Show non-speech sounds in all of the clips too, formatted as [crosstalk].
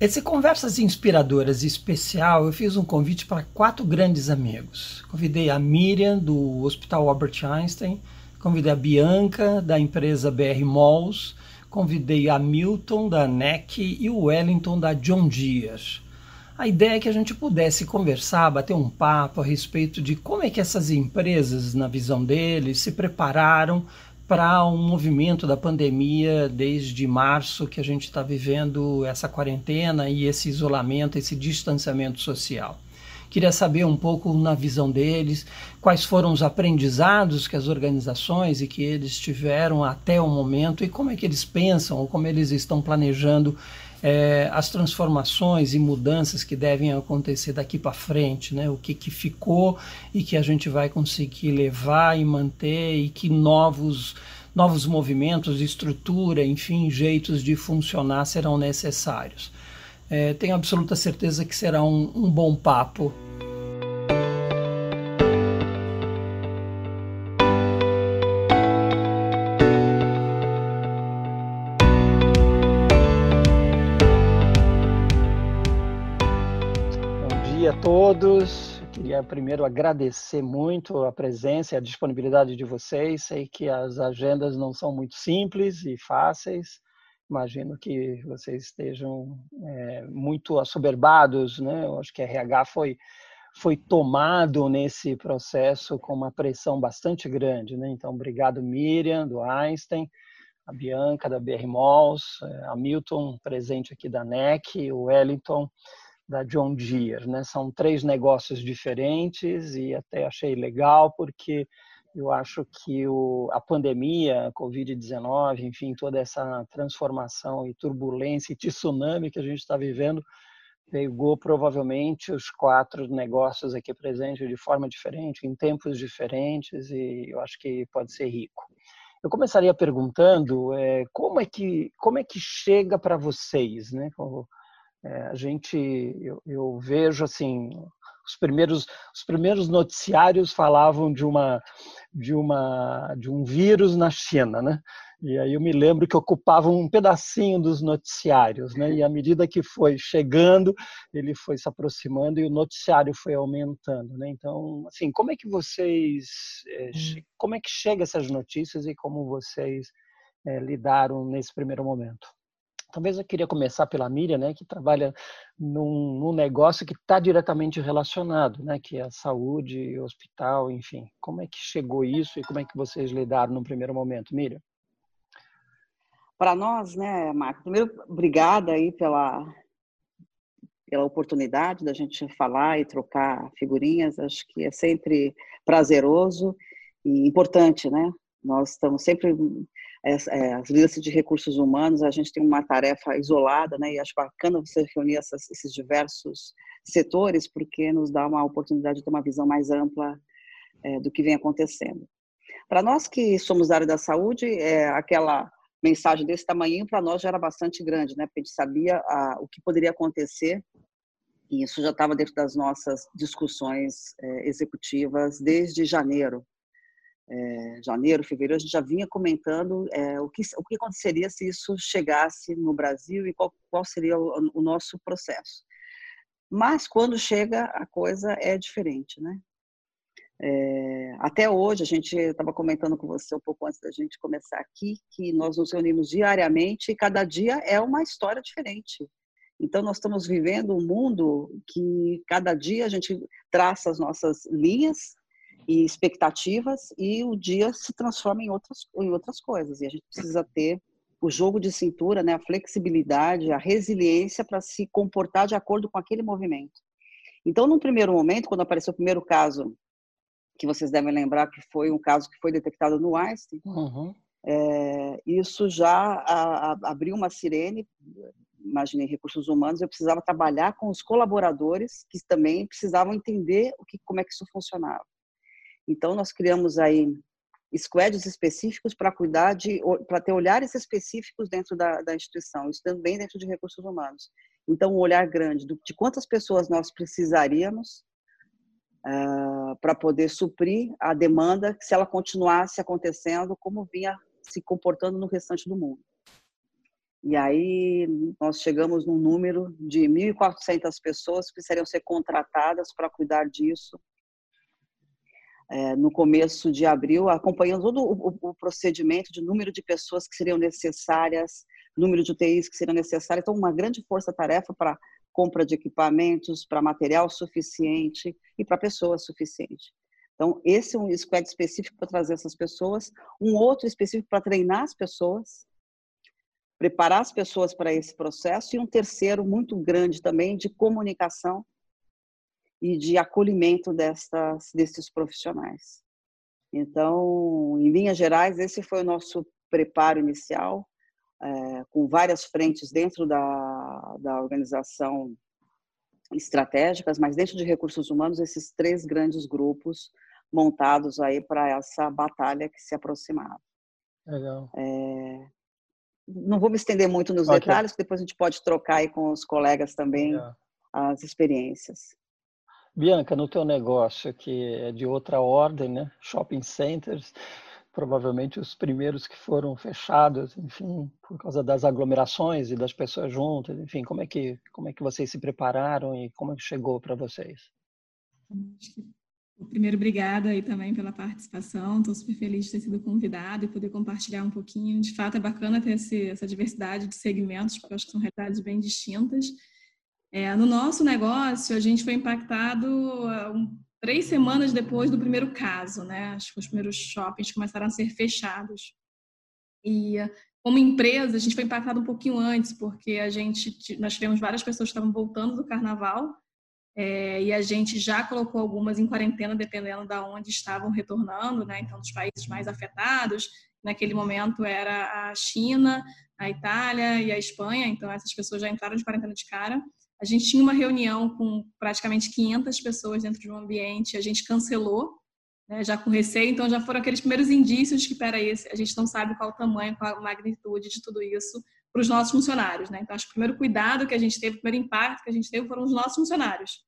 Esse Conversas Inspiradoras especial, eu fiz um convite para quatro grandes amigos. Convidei a Miriam, do Hospital Albert Einstein, convidei a Bianca, da empresa BR Malls, convidei a Milton, da NEC, e o Wellington, da John Deere. A ideia é que a gente pudesse conversar, bater um papo a respeito de como é que essas empresas, na visão deles, se prepararam para um movimento da pandemia desde março que a gente está vivendo essa quarentena e esse isolamento, esse distanciamento social. Queria saber um pouco na visão deles quais foram os aprendizados que as organizações e que eles tiveram até o momento e como é que eles pensam ou como eles estão planejando é, as transformações e mudanças que devem acontecer daqui para frente, né? o que, que ficou e que a gente vai conseguir levar e manter e que novos, novos movimentos, estrutura, enfim, jeitos de funcionar serão necessários. É, tenho absoluta certeza que será um, um bom papo todos. queria primeiro agradecer muito a presença e a disponibilidade de vocês. Sei que as agendas não são muito simples e fáceis. Imagino que vocês estejam é, muito assoberbados, né? Eu acho que a RH foi foi tomado nesse processo com uma pressão bastante grande, né? Então, obrigado Miriam do Einstein, a Bianca da BR Malls, a Milton presente aqui da NEC, o Wellington da John Deere, né? São três negócios diferentes e até achei legal porque eu acho que o, a pandemia, a Covid-19, enfim, toda essa transformação e turbulência e tsunami que a gente está vivendo pegou provavelmente os quatro negócios aqui presentes de forma diferente, em tempos diferentes e eu acho que pode ser rico. Eu começaria perguntando é, como é que como é que chega para vocês, né? É, a gente, eu, eu, vejo assim, os primeiros, os primeiros noticiários falavam de uma, de uma, de um vírus na China, né? E aí eu me lembro que ocupava um pedacinho dos noticiários, né? E à medida que foi chegando, ele foi se aproximando e o noticiário foi aumentando, né? Então, assim, como é que vocês, é, hum. como é que chega essas notícias e como vocês é, lidaram nesse primeiro momento? Talvez eu queria começar pela Miriam, né, que trabalha num, num negócio que está diretamente relacionado, né, que é a saúde, hospital, enfim. Como é que chegou isso e como é que vocês lidaram no primeiro momento, Miriam? Para nós, né, Marco, primeiro, obrigada aí pela, pela oportunidade da gente falar e trocar figurinhas. Acho que é sempre prazeroso e importante, né? Nós estamos sempre as lideranças de recursos humanos, a gente tem uma tarefa isolada, né? E acho bacana você reunir essas, esses diversos setores, porque nos dá uma oportunidade de ter uma visão mais ampla é, do que vem acontecendo. Para nós que somos da área da saúde, é, aquela mensagem desse tamanho para nós já era bastante grande, né? Porque a gente sabia a, o que poderia acontecer e isso já estava dentro das nossas discussões é, executivas desde janeiro é, janeiro, fevereiro, a gente já vinha comentando é, o, que, o que aconteceria se isso chegasse no Brasil e qual, qual seria o, o, nosso processo. Mas quando chega, a coisa é diferente, né? É, até hoje, a gente estava comentando com você um pouco antes da gente começar aqui, que nós nos reunimos diariamente e cada dia é uma história diferente. Então, nós estamos vivendo um mundo que cada dia a gente traça as nossas linhas e expectativas e o dia se transforma em outras, em outras coisas. E a gente precisa ter o jogo de cintura, né, a flexibilidade, a resiliência para se comportar de acordo com aquele movimento. Então, num primeiro momento, quando apareceu o primeiro caso, que vocês devem lembrar que foi um caso que foi detectado no Einstein, uhum. é, isso já a, a, abriu uma sirene, imaginei recursos humanos, eu precisava trabalhar com os colaboradores que também precisavam entender o que, como é que isso funcionava. Então, nós criamos aí squads específicos para cuidar de, para ter olhares específicos dentro da, da, instituição, isso também dentro de recursos humanos. Então, um olhar grande de quantas pessoas nós precisaríamos uh, para poder suprir a demanda, se ela continuasse acontecendo como vinha se comportando no restante do mundo. E aí nós chegamos num número de 1.400 pessoas que precisariam ser contratadas para cuidar disso. É, no começo de abril, acompanhando todo o, o, procedimento de número de pessoas que seriam necessárias, número de UTIs que seriam necessárias. Então, uma grande força-tarefa para compra de equipamentos, para material suficiente e para pessoas suficiente. Então, esse é um squad específico para trazer essas pessoas, um outro específico para treinar as pessoas, preparar as pessoas para esse processo, e um terceiro muito grande também de comunicação e de acolhimento destas, desses profissionais. Então, em linhas gerais, esse foi o nosso preparo inicial, é, com várias frentes dentro da, da organização estratégicas, mas dentro de recursos humanos, esses três grandes grupos montados aí para essa batalha que se aproximava. Legal. É, não vou me estender muito nos okay. detalhes, depois a gente pode trocar aí com os colegas também yeah. as experiências. Bianca, no teu negócio, que é de outra ordem, né? Shopping centers, provavelmente os primeiros que foram fechados, enfim, por causa das aglomerações e das pessoas juntas, enfim, como é que como é que vocês se prepararam e como é que chegou para vocês? Primeiro, obrigada aí também pela participação. Estou super feliz de ter sido convidado e poder compartilhar um pouquinho. De fato, é bacana ter esse, essa diversidade de segmentos, porque eu acho que são realidades bem distintas. É, no nosso negócio, a gente foi impactado um, três semanas depois do primeiro caso, né? Acho que os primeiros shoppings começaram a ser fechados. E como empresa, a gente foi impactado um pouquinho antes, porque a gente, nós tivemos várias pessoas que estavam voltando do carnaval é, e a gente já colocou algumas em quarentena, dependendo de onde estavam retornando, né? Então, dos países mais afetados, naquele momento era a China, a Itália e a Espanha, então essas pessoas já entraram de quarentena de cara. A gente tinha uma reunião com praticamente 500 pessoas dentro de um ambiente, a gente cancelou, né, já com receio, então já foram aqueles primeiros indícios de que, peraí, a gente não sabe qual o tamanho, qual a magnitude de tudo isso para os nossos funcionários. Né? Então, acho que o primeiro cuidado que a gente teve, o primeiro impacto que a gente teve foram os nossos funcionários.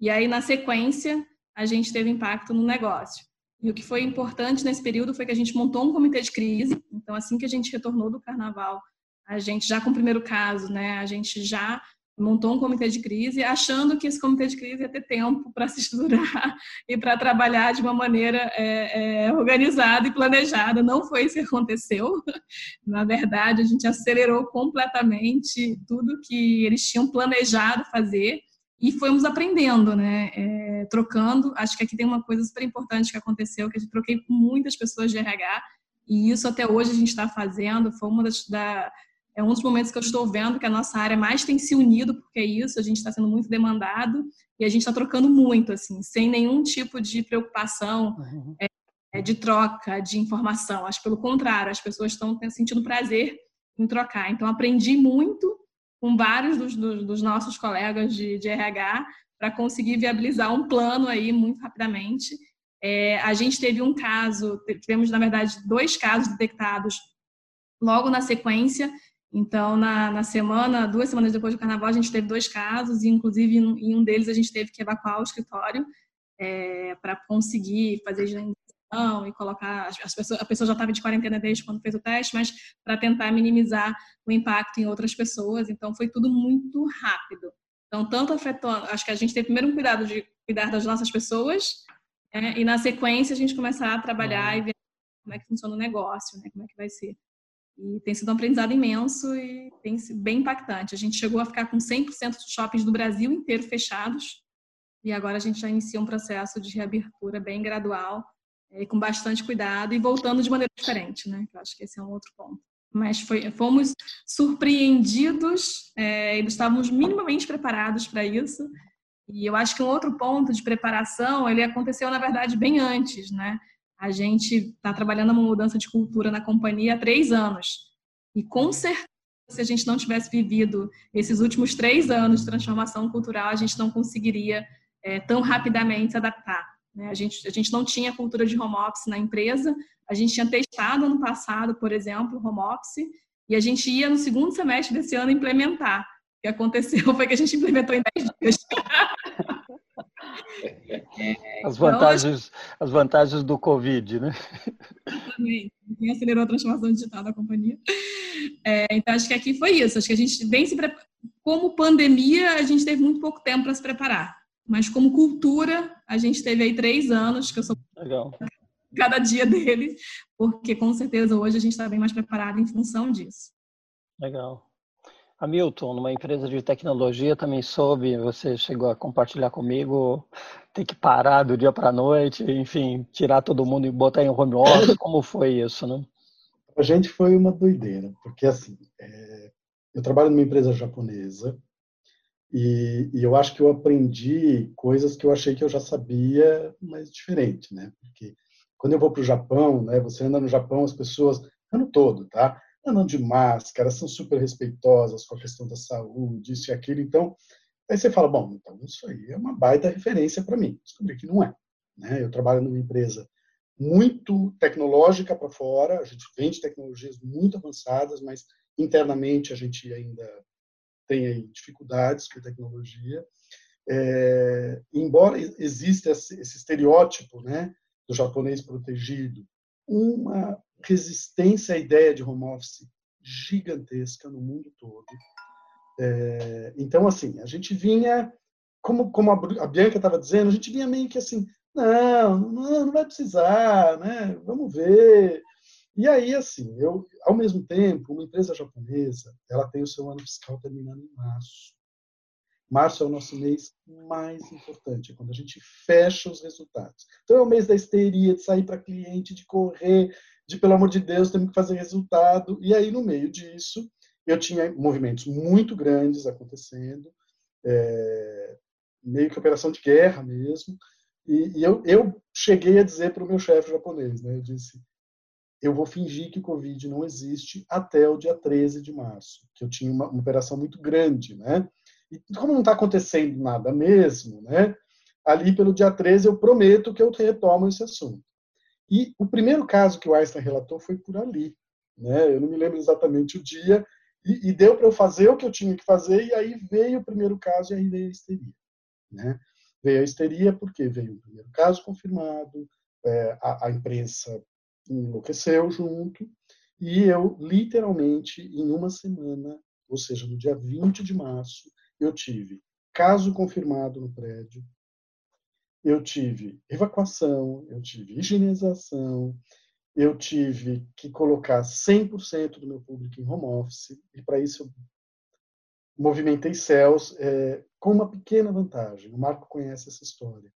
E aí, na sequência, a gente teve impacto no negócio. E o que foi importante nesse período foi que a gente montou um comitê de crise. Então, assim que a gente retornou do carnaval, a gente já com o primeiro caso, né, a gente já montou um comitê de crise, achando que esse comitê de crise ia ter tempo para se estruturar [laughs] e para trabalhar de uma maneira é, é, organizada e planejada. Não foi isso que aconteceu. [laughs] Na verdade, a gente acelerou completamente tudo que eles tinham planejado fazer e fomos aprendendo, né? É, trocando. Acho que aqui tem uma coisa super importante que aconteceu, que eu troquei com muitas pessoas de RH, e isso até hoje a gente está fazendo. Foi uma das, da, é um dos momentos que eu estou vendo que a nossa área mais tem se unido, porque é isso, a gente está sendo muito demandado e a gente está trocando muito, assim, sem nenhum tipo de preocupação uhum. é, de troca de informação. Acho pelo contrário, as pessoas estão sentindo prazer em trocar. Então, aprendi muito com vários dos, dos, dos nossos colegas de, de RH para conseguir viabilizar um plano aí muito rapidamente. É, a gente teve um caso, tivemos na verdade dois casos detectados logo na sequência. Então, na, na semana, duas semanas depois do carnaval, a gente teve dois casos, e inclusive em um deles a gente teve que evacuar o escritório é, para conseguir fazer e colocar as pessoas, a pessoa já estava de quarentena desde quando fez o teste, mas para tentar minimizar o impacto em outras pessoas. Então foi tudo muito rápido. Então tanto afetou, acho que a gente teve primeiro um cuidado de cuidar das nossas pessoas né, e na sequência a gente começar a trabalhar uhum. e ver como é que funciona o negócio, né, como é que vai ser. E tem sido um aprendizado imenso e tem sido bem impactante. A gente chegou a ficar com 100% dos shoppings do Brasil inteiro fechados e agora a gente já inicia um processo de reabertura bem gradual e com bastante cuidado e voltando de maneira diferente, né? Eu acho que esse é um outro ponto. Mas foi, fomos surpreendidos é, e estávamos minimamente preparados para isso. E eu acho que um outro ponto de preparação, ele aconteceu, na verdade, bem antes, né? A gente está trabalhando uma mudança de cultura na companhia há três anos. E com certeza, se a gente não tivesse vivido esses últimos três anos de transformação cultural, a gente não conseguiria é, tão rapidamente se adaptar. Né? A, gente, a gente não tinha cultura de home office na empresa, a gente tinha testado ano passado, por exemplo, home office, e a gente ia no segundo semestre desse ano implementar. O que aconteceu [laughs] foi que a gente implementou em 10 dias. As, vantagens, então, as vantagens do Covid, né? Exatamente. Quem acelerou a transformação digital da companhia. É, então, acho que aqui foi isso. Acho que a gente vem se Como pandemia, a gente teve muito pouco tempo para se preparar. Mas como cultura, a gente teve aí três anos, que eu sou Legal. cada dia dele, porque com certeza hoje a gente está bem mais preparado em função disso. Legal. Hamilton, numa empresa de tecnologia, também soube, você chegou a compartilhar comigo, ter que parar do dia para a noite, enfim, tirar todo mundo e botar em home office, como foi isso, né? A gente foi uma doideira, porque assim, é, eu trabalho numa empresa japonesa e, e, eu acho que eu aprendi coisas que eu achei que eu já sabia, mas diferente, né? Porque quando eu vou para o Japão, né, você anda no Japão, as pessoas, ano todo, tá? Andam de máscara, são super respeitosas com a questão da saúde, isso e aquilo. Então, aí você fala, bom, então isso aí é uma baita referência para mim. Descobri que não é. Né? Eu trabalho numa empresa muito tecnológica para fora, a gente vende tecnologias muito avançadas, mas internamente a gente ainda tem dificuldades com tecnologia. É, embora exista esse estereótipo né, do japonês protegido, uma resistência à ideia de home office gigantesca no mundo todo. É, então, assim, a gente vinha, como, como a Bianca estava dizendo, a gente vinha meio que assim, não, não, não vai precisar, né? Vamos ver. E aí, assim, eu, ao mesmo tempo, uma empresa japonesa, ela tem o seu ano fiscal terminando em março. Março é o nosso mês mais importante, é quando a gente fecha os resultados. Então é o mês da histeria, de sair para cliente, de correr, de pelo amor de Deus, temos que fazer resultado. E aí, no meio disso, eu tinha movimentos muito grandes acontecendo, é, meio que operação de guerra mesmo. E, e eu, eu cheguei a dizer para o meu chefe japonês, né, eu disse, eu vou fingir que o Covid não existe até o dia 13 de março, que eu tinha uma, uma operação muito grande, né? E como não está acontecendo nada mesmo, né? Ali pelo dia 13 eu prometo que eu retomo esse assunto. E o primeiro caso que o Einstein relatou foi por ali. Né? Eu não me lembro exatamente o dia, e, e deu para eu fazer o que eu tinha que fazer, e aí veio o primeiro caso e aí veio a histeria. Né? Veio a histeria porque veio o primeiro caso confirmado, é, a, a imprensa enlouqueceu junto, e eu, literalmente, em uma semana, ou seja, no dia 20 de março, eu tive caso confirmado no prédio, eu tive evacuação, eu tive higienização, eu tive que colocar 100% do meu público em home office, e para isso eu movimentei céus é, com uma pequena vantagem. O Marco conhece essa história.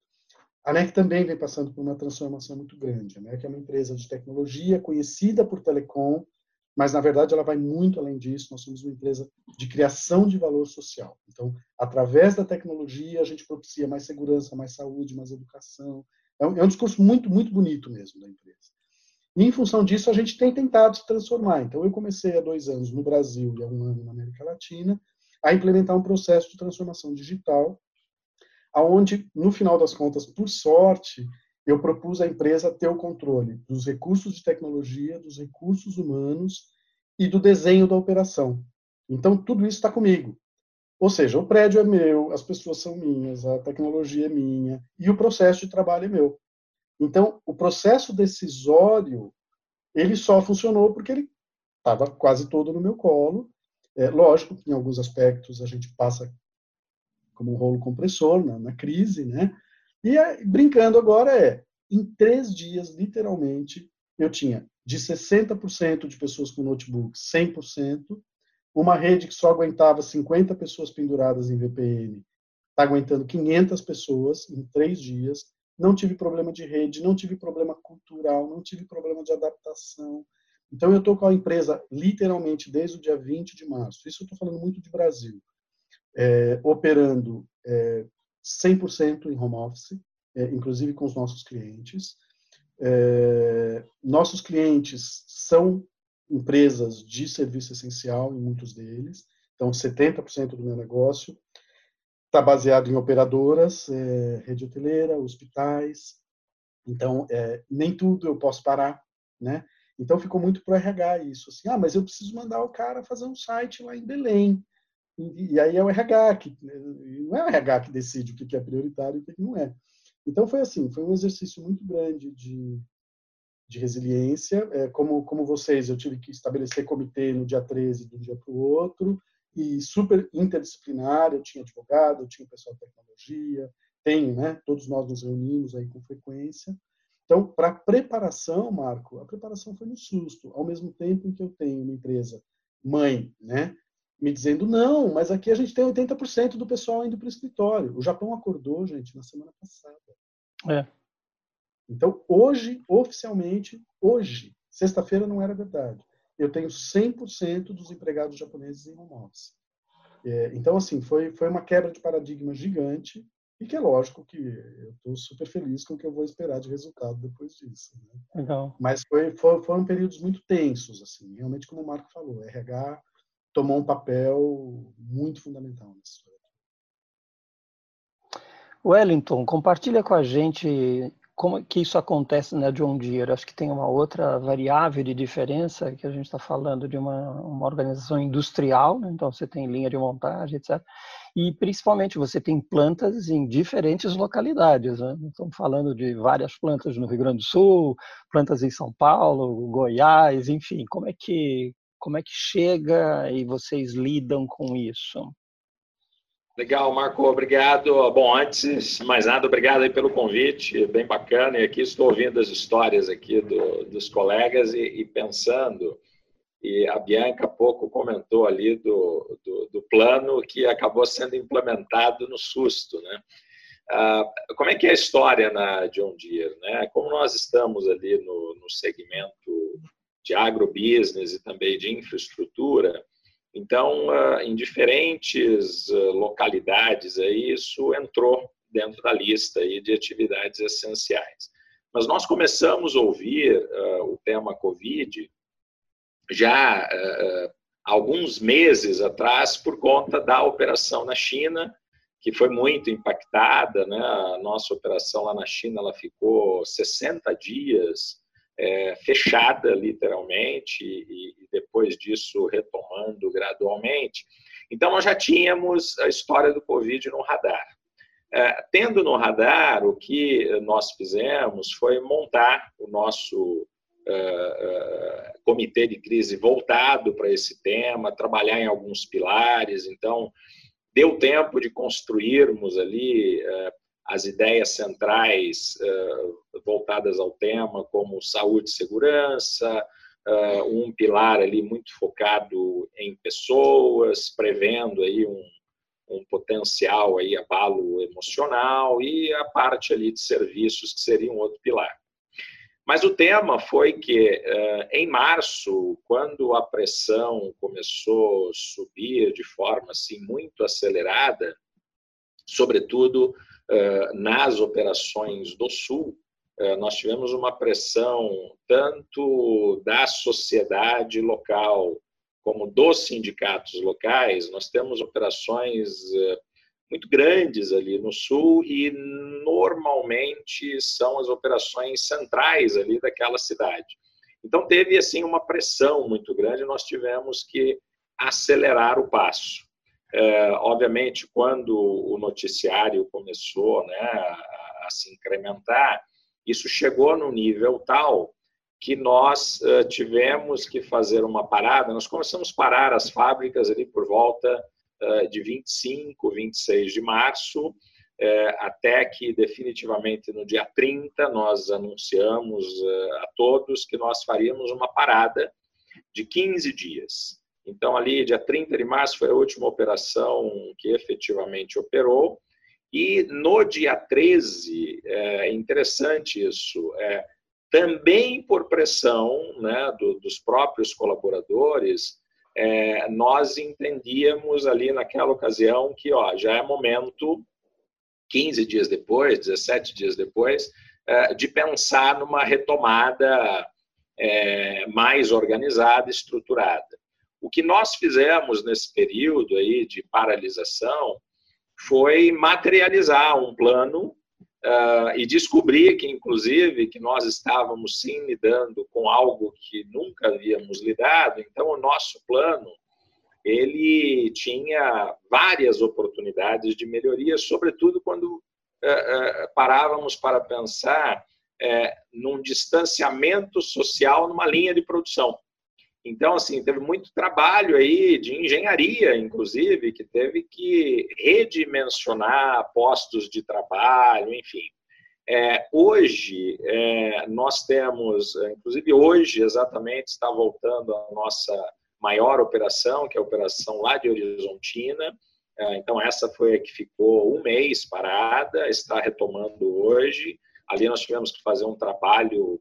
A NEC também vem passando por uma transformação muito grande. A NEC é uma empresa de tecnologia conhecida por telecom, mas na verdade ela vai muito além disso. Nós somos uma empresa de criação de valor social. Então, através da tecnologia, a gente propicia mais segurança, mais saúde, mais educação. É um, é um discurso muito, muito bonito mesmo da empresa. E, em função disso, a gente tem tentado se transformar. Então, eu comecei há dois anos no Brasil e há um ano na América Latina a implementar um processo de transformação digital, aonde, no final das contas, por sorte, eu propus à empresa ter o controle dos recursos de tecnologia, dos recursos humanos e do desenho da operação. Então, tudo isso está comigo. Ou seja, o prédio é meu, as pessoas são minhas, a tecnologia é minha e o processo de trabalho é meu. Então, o processo decisório, ele só funcionou porque ele estava quase todo no meu colo. É, lógico que em alguns aspectos a gente passa como um rolo compressor na, na crise, né? E é, brincando agora é, em três dias, literalmente, eu tinha de 60% de pessoas com notebook, 100%, uma rede que só aguentava 50 pessoas penduradas em VPN, está aguentando 500 pessoas em três dias. Não tive problema de rede, não tive problema cultural, não tive problema de adaptação. Então, eu estou com a empresa literalmente desde o dia 20 de março. Isso eu estou falando muito de Brasil. É, operando é, 100% em home office, é, inclusive com os nossos clientes. É, nossos clientes são empresas de serviço essencial, em muitos deles, então 70% do meu negócio está baseado em operadoras, é, rede hoteleira, hospitais, então nem tudo eu posso parar, né? Então ficou muito para RH isso, assim, ah, mas eu preciso mandar o cara fazer um site lá em Belém, e, aí é o RH que não é o RH que decide o que é prioritário e o que não é. Então foi assim, foi um exercício muito grande de de resiliência. É, como, como vocês, eu tive que estabelecer comitê no dia 13, de um dia para o outro, e super interdisciplinar. Eu tinha advogado, eu tinha pessoal de tecnologia, tenho, né? Todos nós nos reunimos aí com frequência. Então, para preparação, Marco, a preparação foi no susto. Ao mesmo tempo em que eu tenho uma empresa mãe, né? Me dizendo, não, mas aqui a gente tem 80% do pessoal indo para o escritório. O Japão acordou, gente, na semana passada. É. Então, hoje, oficialmente, hoje, sexta-feira não era verdade. Eu tenho 100% dos empregados japoneses em home office. É, então, assim, foi, foi uma quebra de paradigma gigante e que é lógico que eu estou super feliz com o que eu vou esperar de resultado depois disso. Né? Legal. Mas foi, foi, foram períodos muito tensos, assim, realmente como o Marco falou, RH tomou um papel muito fundamental nisso. Wellington, compartilha com a gente como que isso acontece na John Deere? Acho que tem uma outra variável de diferença, que a gente está falando de uma, uma organização industrial, né? então você tem linha de montagem, etc. E principalmente você tem plantas em diferentes localidades. Né? Estamos falando de várias plantas no Rio Grande do Sul, plantas em São Paulo, Goiás, enfim. Como é que como é que chega e vocês lidam com isso? Legal, Marco, obrigado. Bom, antes de mais nada, obrigado aí pelo convite, bem bacana. E aqui estou ouvindo as histórias aqui do, dos colegas e, e, pensando. E a Bianca há pouco comentou ali do, do, do, plano que acabou sendo implementado no susto, né? Ah, como é que é a história na John Deere, né? Como nós estamos ali no, no segmento de agrobusiness e também de infraestrutura, então, ah, em diferentes ah, localidades, isso entrou dentro da lista de atividades essenciais. Mas nós começamos a ouvir ah, o tema Covid já há alguns meses atrás por conta da operação na China, que foi muito impactada. Né? A nossa operação lá na China ela ficou 60 dias é, fechada, literalmente, e, e, depois disso retomando gradualmente. Então, nós já tínhamos a história do Covid no radar. É, tendo no radar, o que nós fizemos foi montar o nosso é, é comitê de crise voltado para esse tema, trabalhar em alguns pilares. Então, deu tempo de construirmos ali é, as ideias centrais uh, voltadas ao tema, como saúde e segurança, uh, um pilar ali muito focado em pessoas, prevendo aí um, um potencial aí abalo emocional e a parte ali de serviços que seria um outro pilar. Mas o tema foi que, uh, em março, quando a pressão começou a subir de forma assim muito acelerada, sobretudo eh, nas operações do Sul, nós tivemos uma pressão tanto da sociedade local como dos sindicatos locais. Nós temos operações muito grandes ali no Sul e normalmente são as operações centrais ali daquela cidade. Então teve assim uma pressão muito grande, nós tivemos que acelerar o passo. É, obviamente, quando o noticiário começou né, a, a, se incrementar, isso chegou no nível tal que nós uh, tivemos que fazer uma parada. Nós começamos a parar as fábricas ali por volta uh, de 25, 26 de março, uh, até que definitivamente no dia 30 nós anunciamos a todos que nós faríamos uma parada de 15 dias. Então, ali, dia 30 de março, foi a última operação que efetivamente operou. E no dia 13, é interessante isso, é, também por pressão né, do, dos próprios colaboradores, é, nós entendíamos ali naquela ocasião que ó, já é momento, 15 dias depois, 17 dias depois, é, de pensar numa retomada é, mais organizada, estruturada. O que nós fizemos nesse período aí de paralisação foi materializar um plano uh, e descobrir que, inclusive, que nós estávamos sim lidando com algo que nunca havíamos lidado. Então, o nosso plano ele tinha várias oportunidades de melhoria, sobretudo quando uh, uh, parávamos para pensar é, num distanciamento social numa linha de produção. Então, assim, teve muito trabalho aí de engenharia, inclusive, que teve que redimensionar postos de trabalho, enfim. É, hoje, é, nós temos, inclusive hoje, exatamente, está voltando a nossa maior operação, que é a operação lá de Horizontina. É, então, essa foi a que ficou um mês parada, está retomando hoje. Ali nós tivemos que fazer um trabalho é,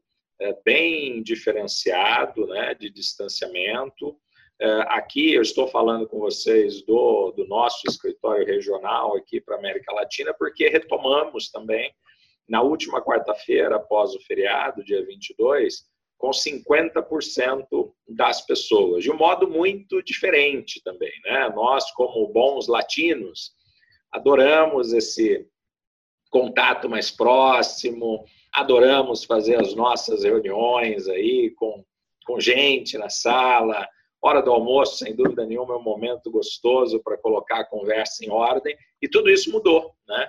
bem diferenciado, né, de distanciamento. É, aqui eu estou falando com vocês do, do nosso escritório regional aqui para a América Latina, porque retomamos também na última quarta-feira, após o feriado, dia 22, com 50% das pessoas, de um modo muito diferente também. Né? Nós, como bons latinos, adoramos esse contato mais próximo, adoramos fazer as nossas reuniões aí com, com gente na sala. Hora do almoço, sem dúvida nenhuma, é um momento gostoso para colocar a conversa em ordem, e tudo isso mudou. Né?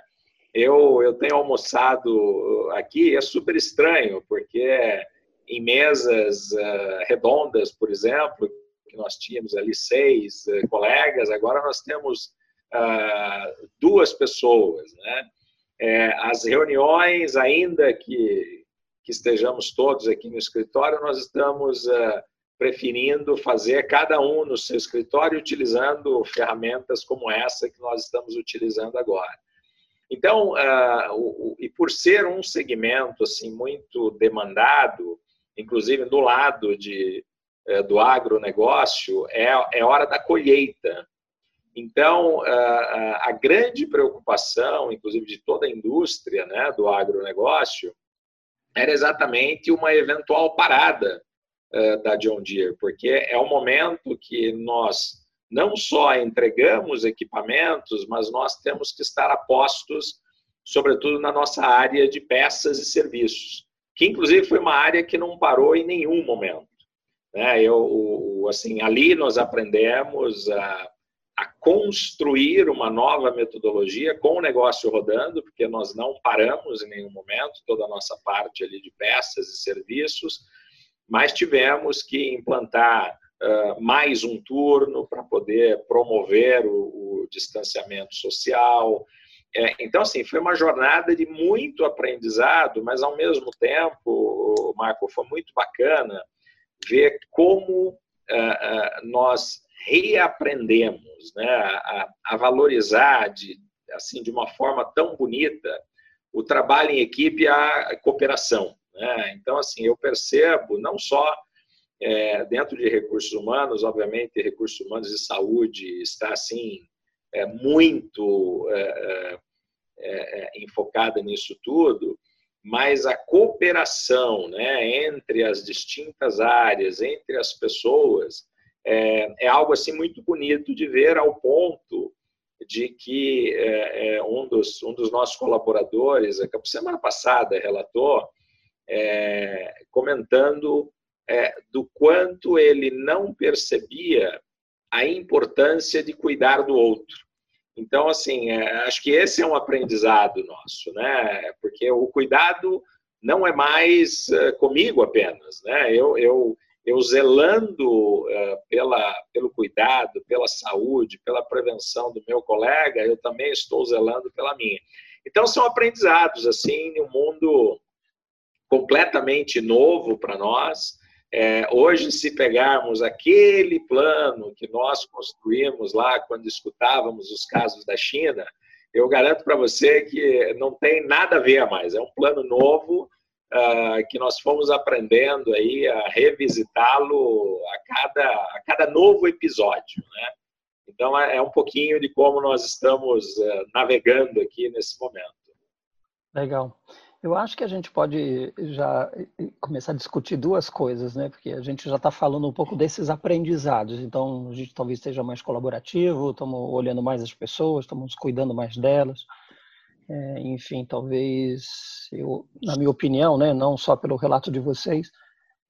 Eu, eu tenho almoçado aqui, é super estranho, porque em mesas uh, redondas, por exemplo, que nós tínhamos ali seis uh, colegas, agora nós temos uh, duas pessoas, né? É, as reuniões, ainda que, que estejamos todos aqui no escritório, nós estamos preferindo fazer cada um no seu escritório utilizando ferramentas como essa que nós estamos utilizando agora. Então, uh, o, o, e por ser um segmento assim muito demandado, inclusive no lado de, uh, do agronegócio, é, é hora da colheita. Então, uh, a grande preocupação, inclusive de toda a indústria né, do agronegócio, era exatamente uma eventual parada da John Deere, porque é o momento que nós não só entregamos equipamentos, mas nós temos que estar a postos, sobretudo na nossa área de peças e serviços, que inclusive foi uma área que não parou em nenhum momento. Né? Eu, assim, ali nós aprendemos a, a construir uma nova metodologia com o negócio rodando, porque nós não paramos em nenhum momento, toda a nossa parte ali de peças e serviços, mas tivemos que implantar uh, mais um turno para poder promover o, o distanciamento social. É, então, assim, foi uma jornada de muito aprendizado, mas ao mesmo tempo, Marco, foi muito bacana ver como nós reaprendemos né, a, a, valorizar de, assim, de uma forma tão bonita o trabalho em equipe e a cooperação. Né? Então, assim, eu percebo não só é, dentro de recursos humanos, obviamente, recursos humanos e saúde está assim é, muito é, é, é, enfocada nisso tudo, mas a cooperação né, entre as distintas áreas, entre as pessoas, é, é algo assim muito bonito de ver ao ponto de que é, um, dos, um dos nossos colaboradores, a semana passada, relatou, comentando é, do quanto ele não percebia a importância de cuidar do outro. Então, assim, é, acho que esse é um aprendizado nosso, né? Porque o cuidado não é mais é, comigo apenas, né? Eu, eu, eu zelando é, pela, pelo cuidado, pela saúde, pela prevenção do meu colega, eu também estou zelando pela minha. Então, são aprendizados, assim, em um mundo completamente novo para nós, é, hoje, se pegarmos aquele plano que nós construímos lá quando escutávamos os casos da China, eu garanto para você que não tem nada a ver mais. É um plano novo uh, que nós fomos aprendendo aí a revisitá-lo a cada, a cada novo episódio, né? Então, é, é um pouquinho de como nós estamos uh, navegando aqui nesse momento. Legal. Eu acho que a gente pode já começar a discutir duas coisas, né? Porque a gente já está falando um pouco desses aprendizados. Então, a gente talvez seja mais colaborativo, estamos olhando mais as pessoas, estamos cuidando mais delas. É, enfim, talvez, eu, na minha opinião, né? Não só pelo relato de vocês,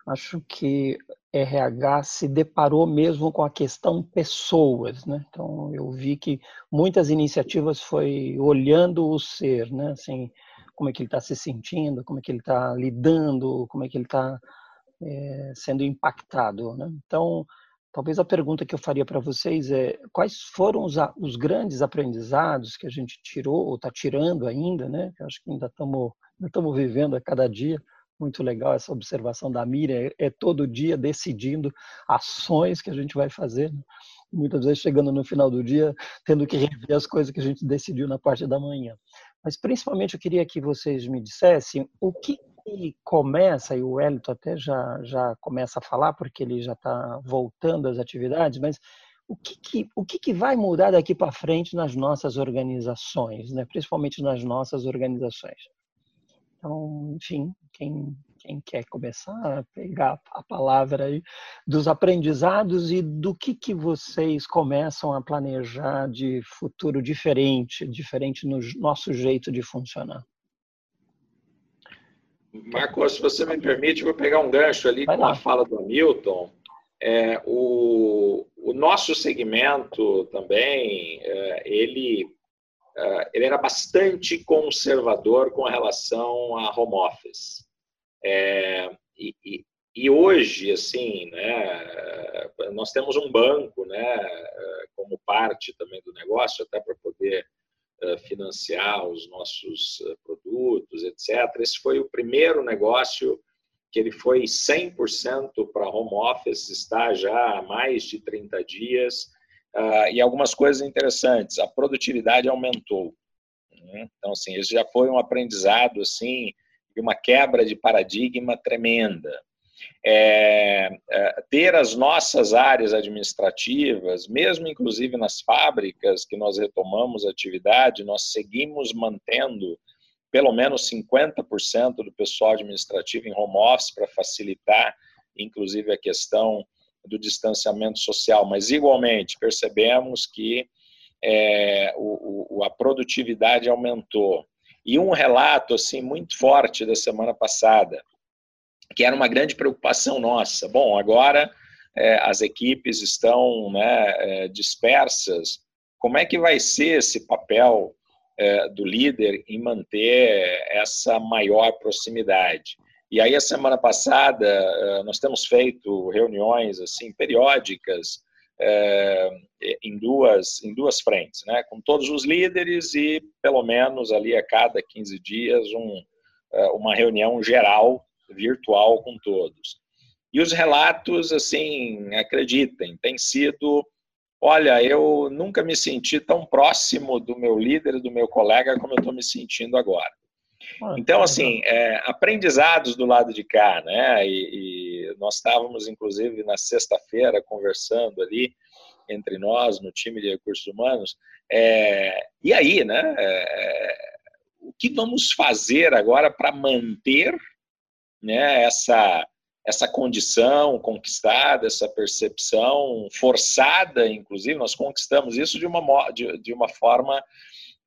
acho que RH se deparou mesmo com a questão pessoas, né? Então, eu vi que muitas iniciativas foi olhando o ser, né? Assim, como é que ele está se sentindo, como é que ele está lidando, como é que ele está é, sendo impactado. Né? Então, talvez a pergunta que eu faria para vocês é quais foram os, os, grandes aprendizados que a gente tirou ou está tirando ainda, né? Eu acho que ainda estamos estamos vivendo a cada dia. Muito legal essa observação da Miriam. É, é todo dia decidindo ações que a gente vai fazer. Né? Muitas vezes chegando no final do dia, tendo que rever as coisas que a gente decidiu na parte da manhã. Mas principalmente eu queria que vocês me dissessem o que começa, e o Wellington até já, já começa a falar, porque ele já está voltando às atividades, mas o que, que, o que, que vai mudar daqui para frente nas nossas organizações, né? principalmente nas nossas organizações? Então, enfim, quem, quem quer começar a pegar a palavra aí dos aprendizados e do que, que vocês começam a planejar de futuro diferente, diferente no nosso jeito de funcionar. Marcos, se você me permite, vou pegar um gancho ali com a fala do Hamilton. É, o, o, nosso segmento também, é, ele, é, ele era bastante conservador com relação a home office. É, e, e, e, hoje, assim, né, nós temos um banco, né, como parte também do negócio, até para poder eh, financiar os nossos eh, produtos, etc. Esse foi o primeiro negócio que ele foi 100% para home office, está já há mais de 30 dias, uh, e algumas coisas interessantes, a produtividade aumentou. Né? Então, assim, esse já foi um aprendizado, assim, e uma quebra de paradigma tremenda é, é, ter as nossas áreas administrativas, mesmo inclusive nas fábricas que nós retomamos a atividade, nós seguimos mantendo pelo menos 50% do pessoal administrativo em home office para facilitar, inclusive, a questão do distanciamento social. Mas, igualmente, percebemos que é, o, o, a produtividade aumentou. E um relato assim muito forte da semana passada, que era uma grande preocupação nossa. Bom, agora é, as equipes estão né, é, dispersas. Como é que vai ser esse papel é, do líder em manter essa maior proximidade? E aí a semana passada é, nós temos feito reuniões assim periódicas é, em duas em duas frentes, né, com todos os líderes e pelo menos ali a cada 15 dias um, é, uma reunião geral virtual com todos. E os relatos, assim, acreditem, tem sido, olha, eu nunca me senti tão próximo do meu líder, do meu colega, como eu estou me sentindo agora. Ah, então, assim, é, aprendizados do lado de cá, né? E, e nós estávamos, inclusive, na sexta-feira conversando ali entre nós, no time de recursos humanos. É, e aí, né? É, o que vamos fazer agora para manter né, essa, essa condição conquistada, essa percepção forçada, inclusive, nós conquistamos isso de uma, de, de uma forma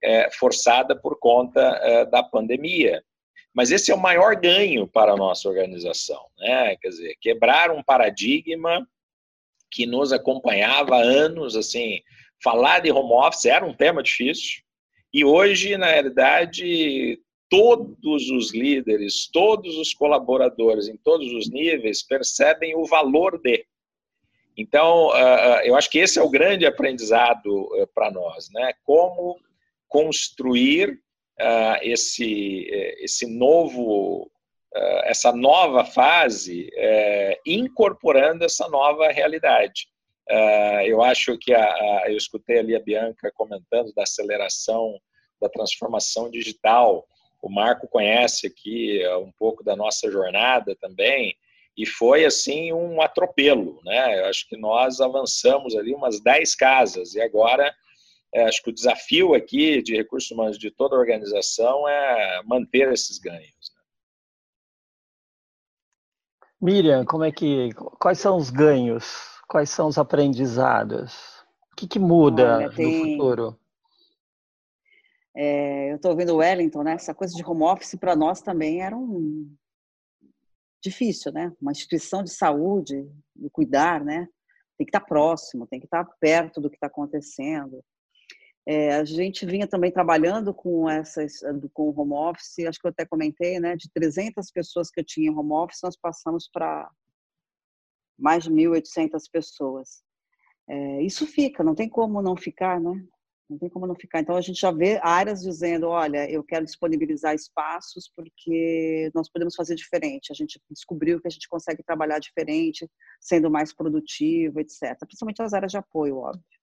é, forçada por conta é, da pandemia. Mas esse é o maior ganho para a nossa organização, né? Quer dizer, quebrar um paradigma que nos acompanhava há anos, assim, falar de home office era um tema difícil, e hoje, na realidade, todos os líderes, todos os colaboradores em todos os níveis percebem o valor de. Então, ah, ah, eu acho que esse é o grande aprendizado eh, para nós, né? Como construir ah, esse eh, esse novo essa nova fase eh, incorporando essa nova realidade. eu acho que a, a, eu escutei ali a Bianca comentando da aceleração da transformação digital o Marco conhece aqui é, um pouco da nossa jornada também, e foi assim um atropelo, né? Eu acho que nós avançamos ali umas 10 casas, e agora acho que o desafio aqui de recursos humanos de toda a organização é manter esses ganhos. Né? Miriam, como é que, quais são os ganhos? Quais são os aprendizados? O que, que muda Olha, tem... no futuro? É, eu estou ouvindo o Wellington, né? Essa coisa de home office para nós também era um difícil, né? Uma instituição de saúde, de cuidar, né? Tem que estar tá próximo, tem que estar tá perto do que está acontecendo. É, a gente vinha também trabalhando com essas, com o home office, acho que eu até comentei, né, de 300 pessoas que eu tinha em home office, nós passamos para mais de 1.800 pessoas. É, isso fica, não tem como não ficar, né? Não tem como não ficar. Então a gente já vê áreas dizendo, olha, eu quero disponibilizar espaços porque nós podemos fazer diferente. A gente descobriu que a gente consegue trabalhar diferente, sendo mais produtivo, etc. Principalmente as áreas de apoio, óbvio.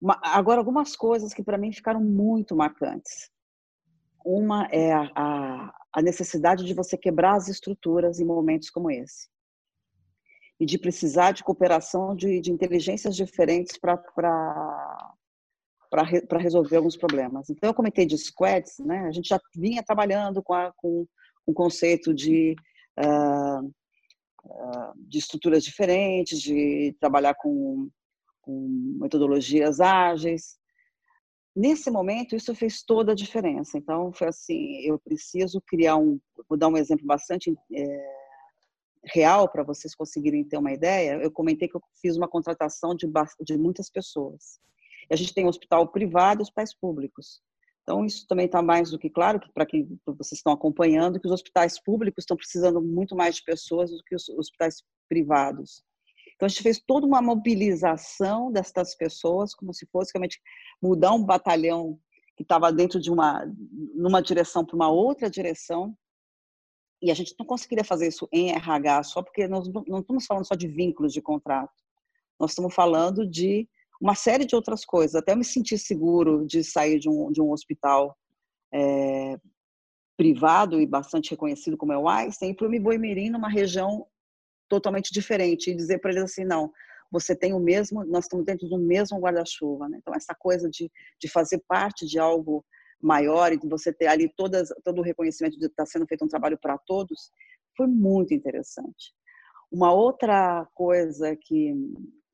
Uma, agora algumas coisas que para mim ficaram muito marcantes. Uma é a, a, a necessidade de você quebrar as estruturas em momentos como esse e de precisar de cooperação de, de inteligências diferentes para para resolver alguns problemas. Então, eu comentei de squads, né? a gente já vinha trabalhando com, a, com um conceito de, uh, de estruturas diferentes, de trabalhar com, com metodologias ágeis. Nesse momento, isso fez toda a diferença. Então, foi assim: eu preciso criar um. Vou dar um exemplo bastante é, real para vocês conseguirem ter uma ideia. Eu comentei que eu fiz uma contratação de, de muitas pessoas. E a gente tem um hospital privado e hospitais públicos. Então, isso também está mais do que claro, que para quem vocês estão acompanhando, que os hospitais públicos estão precisando muito mais de pessoas do que os hospitais privados. Então, a gente fez toda uma mobilização dessas pessoas, como se fosse realmente mudar um batalhão que estava dentro de uma, numa direção para uma outra direção. E a gente não conseguiria fazer isso em RH só porque nós não estamos falando só de vínculos de contrato. Nós estamos falando de uma série de outras coisas. Até me sentir seguro de sair de um, de um hospital é, privado e bastante reconhecido como é o Einstein, para o Miboimirim, numa região totalmente diferente, e dizer para eles assim, não, você tem o mesmo, nós estamos dentro do mesmo guarda-chuva. Né? Então, essa coisa de, de fazer parte de algo maior e de você ter ali todas, todo o reconhecimento de estar tá sendo feito um trabalho para todos, foi muito interessante. Uma outra coisa que,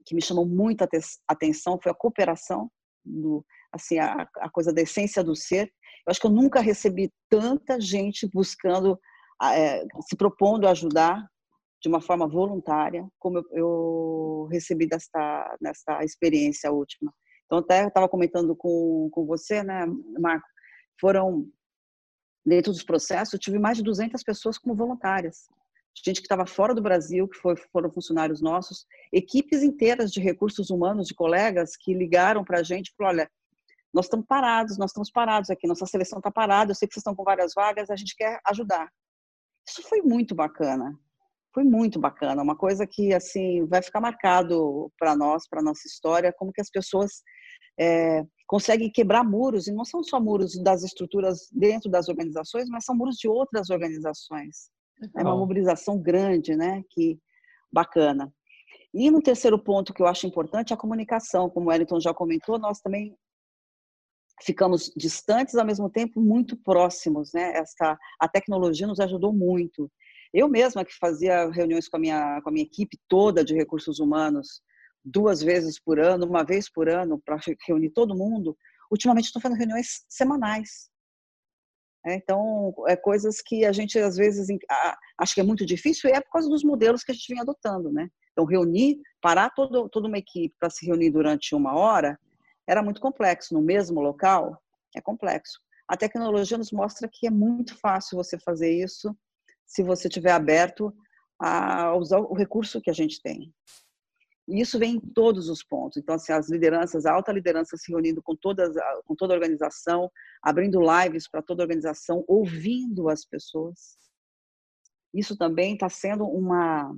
que me chamou muita atenção foi a cooperação, do, assim, a, a, coisa da essência do ser. Eu acho que eu nunca recebi tanta gente buscando, é, se propondo a ajudar de uma forma voluntária, como eu, eu recebi desta, nesta experiência última. Então, até estava comentando com, com você, né, Marco, foram, dentro dos processos, tive mais de 200 pessoas como voluntárias gente que estava fora do Brasil, que foi, foram funcionários nossos, equipes inteiras de recursos humanos, de colegas, que ligaram para a gente e falaram, olha, nós estamos parados, nós estamos parados aqui, nossa seleção está parada, eu sei que vocês estão com várias vagas, a gente quer ajudar. Isso foi muito bacana, foi muito bacana, uma coisa que, assim, vai ficar marcado para nós, para nossa história, como que as pessoas é, conseguem quebrar muros, e não são só muros das estruturas dentro das organizações, mas são muros de outras organizações. É uma mobilização grande, né? Que bacana. E no terceiro ponto que eu acho importante, a comunicação. Como o Wellington já comentou, nós também ficamos distantes, ao mesmo tempo muito próximos, né? Essa, a tecnologia nos ajudou muito. Eu mesma que fazia reuniões com a minha, com a minha equipe toda de recursos humanos, duas vezes por ano, uma vez por ano, para reunir todo mundo, ultimamente estou fazendo reuniões semanais. É, então, é coisas que a gente às vezes acha que é muito difícil e é por causa dos modelos que a gente vem adotando, né? Então, reunir, parar todo, toda uma equipe para se reunir durante uma hora era muito complexo. No mesmo local, é complexo. A tecnologia nos mostra que é muito fácil você fazer isso se você estiver aberto a usar o recurso que a gente tem. E isso vem em todos os pontos. Então, assim, as lideranças, a alta liderança se reunindo com, todas, com toda a organização, abrindo lives para toda a organização, ouvindo as pessoas. Isso também está sendo uma,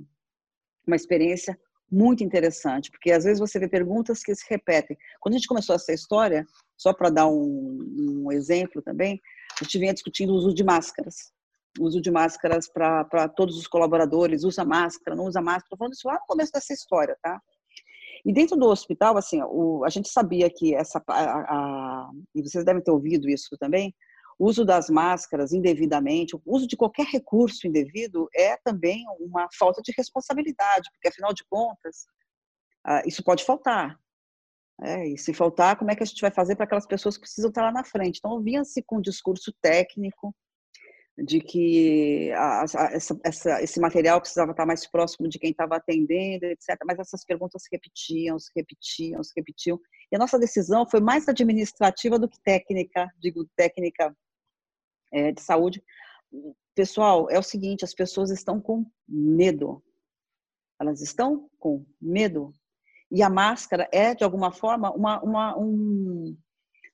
uma experiência muito interessante, porque às vezes você vê perguntas que se repetem. Quando a gente começou essa história, só para dar um, um exemplo também, a gente vinha discutindo o uso de máscaras uso de máscaras para todos os colaboradores, usa máscara, não usa máscara. Estou falando isso lá no começo dessa história, tá? E dentro do hospital, assim, o, a gente sabia que essa, a, a, e vocês devem ter ouvido isso também, o uso das máscaras indevidamente, o uso de qualquer recurso indevido é também uma falta de responsabilidade, porque afinal de contas, isso pode faltar. É, e se faltar, como é que a gente vai fazer para aquelas pessoas que precisam estar lá na frente? Então, vinha-se com um discurso técnico, de que a, a, essa, essa, esse material precisava estar mais próximo de quem estava atendendo, etc. Mas essas perguntas se repetiam, se repetiam, se repetiam. E a nossa decisão foi mais administrativa do que técnica, digo técnica é, de saúde. Pessoal, é o seguinte: as pessoas estão com medo. Elas estão com medo. E a máscara é, de alguma forma, uma, uma um,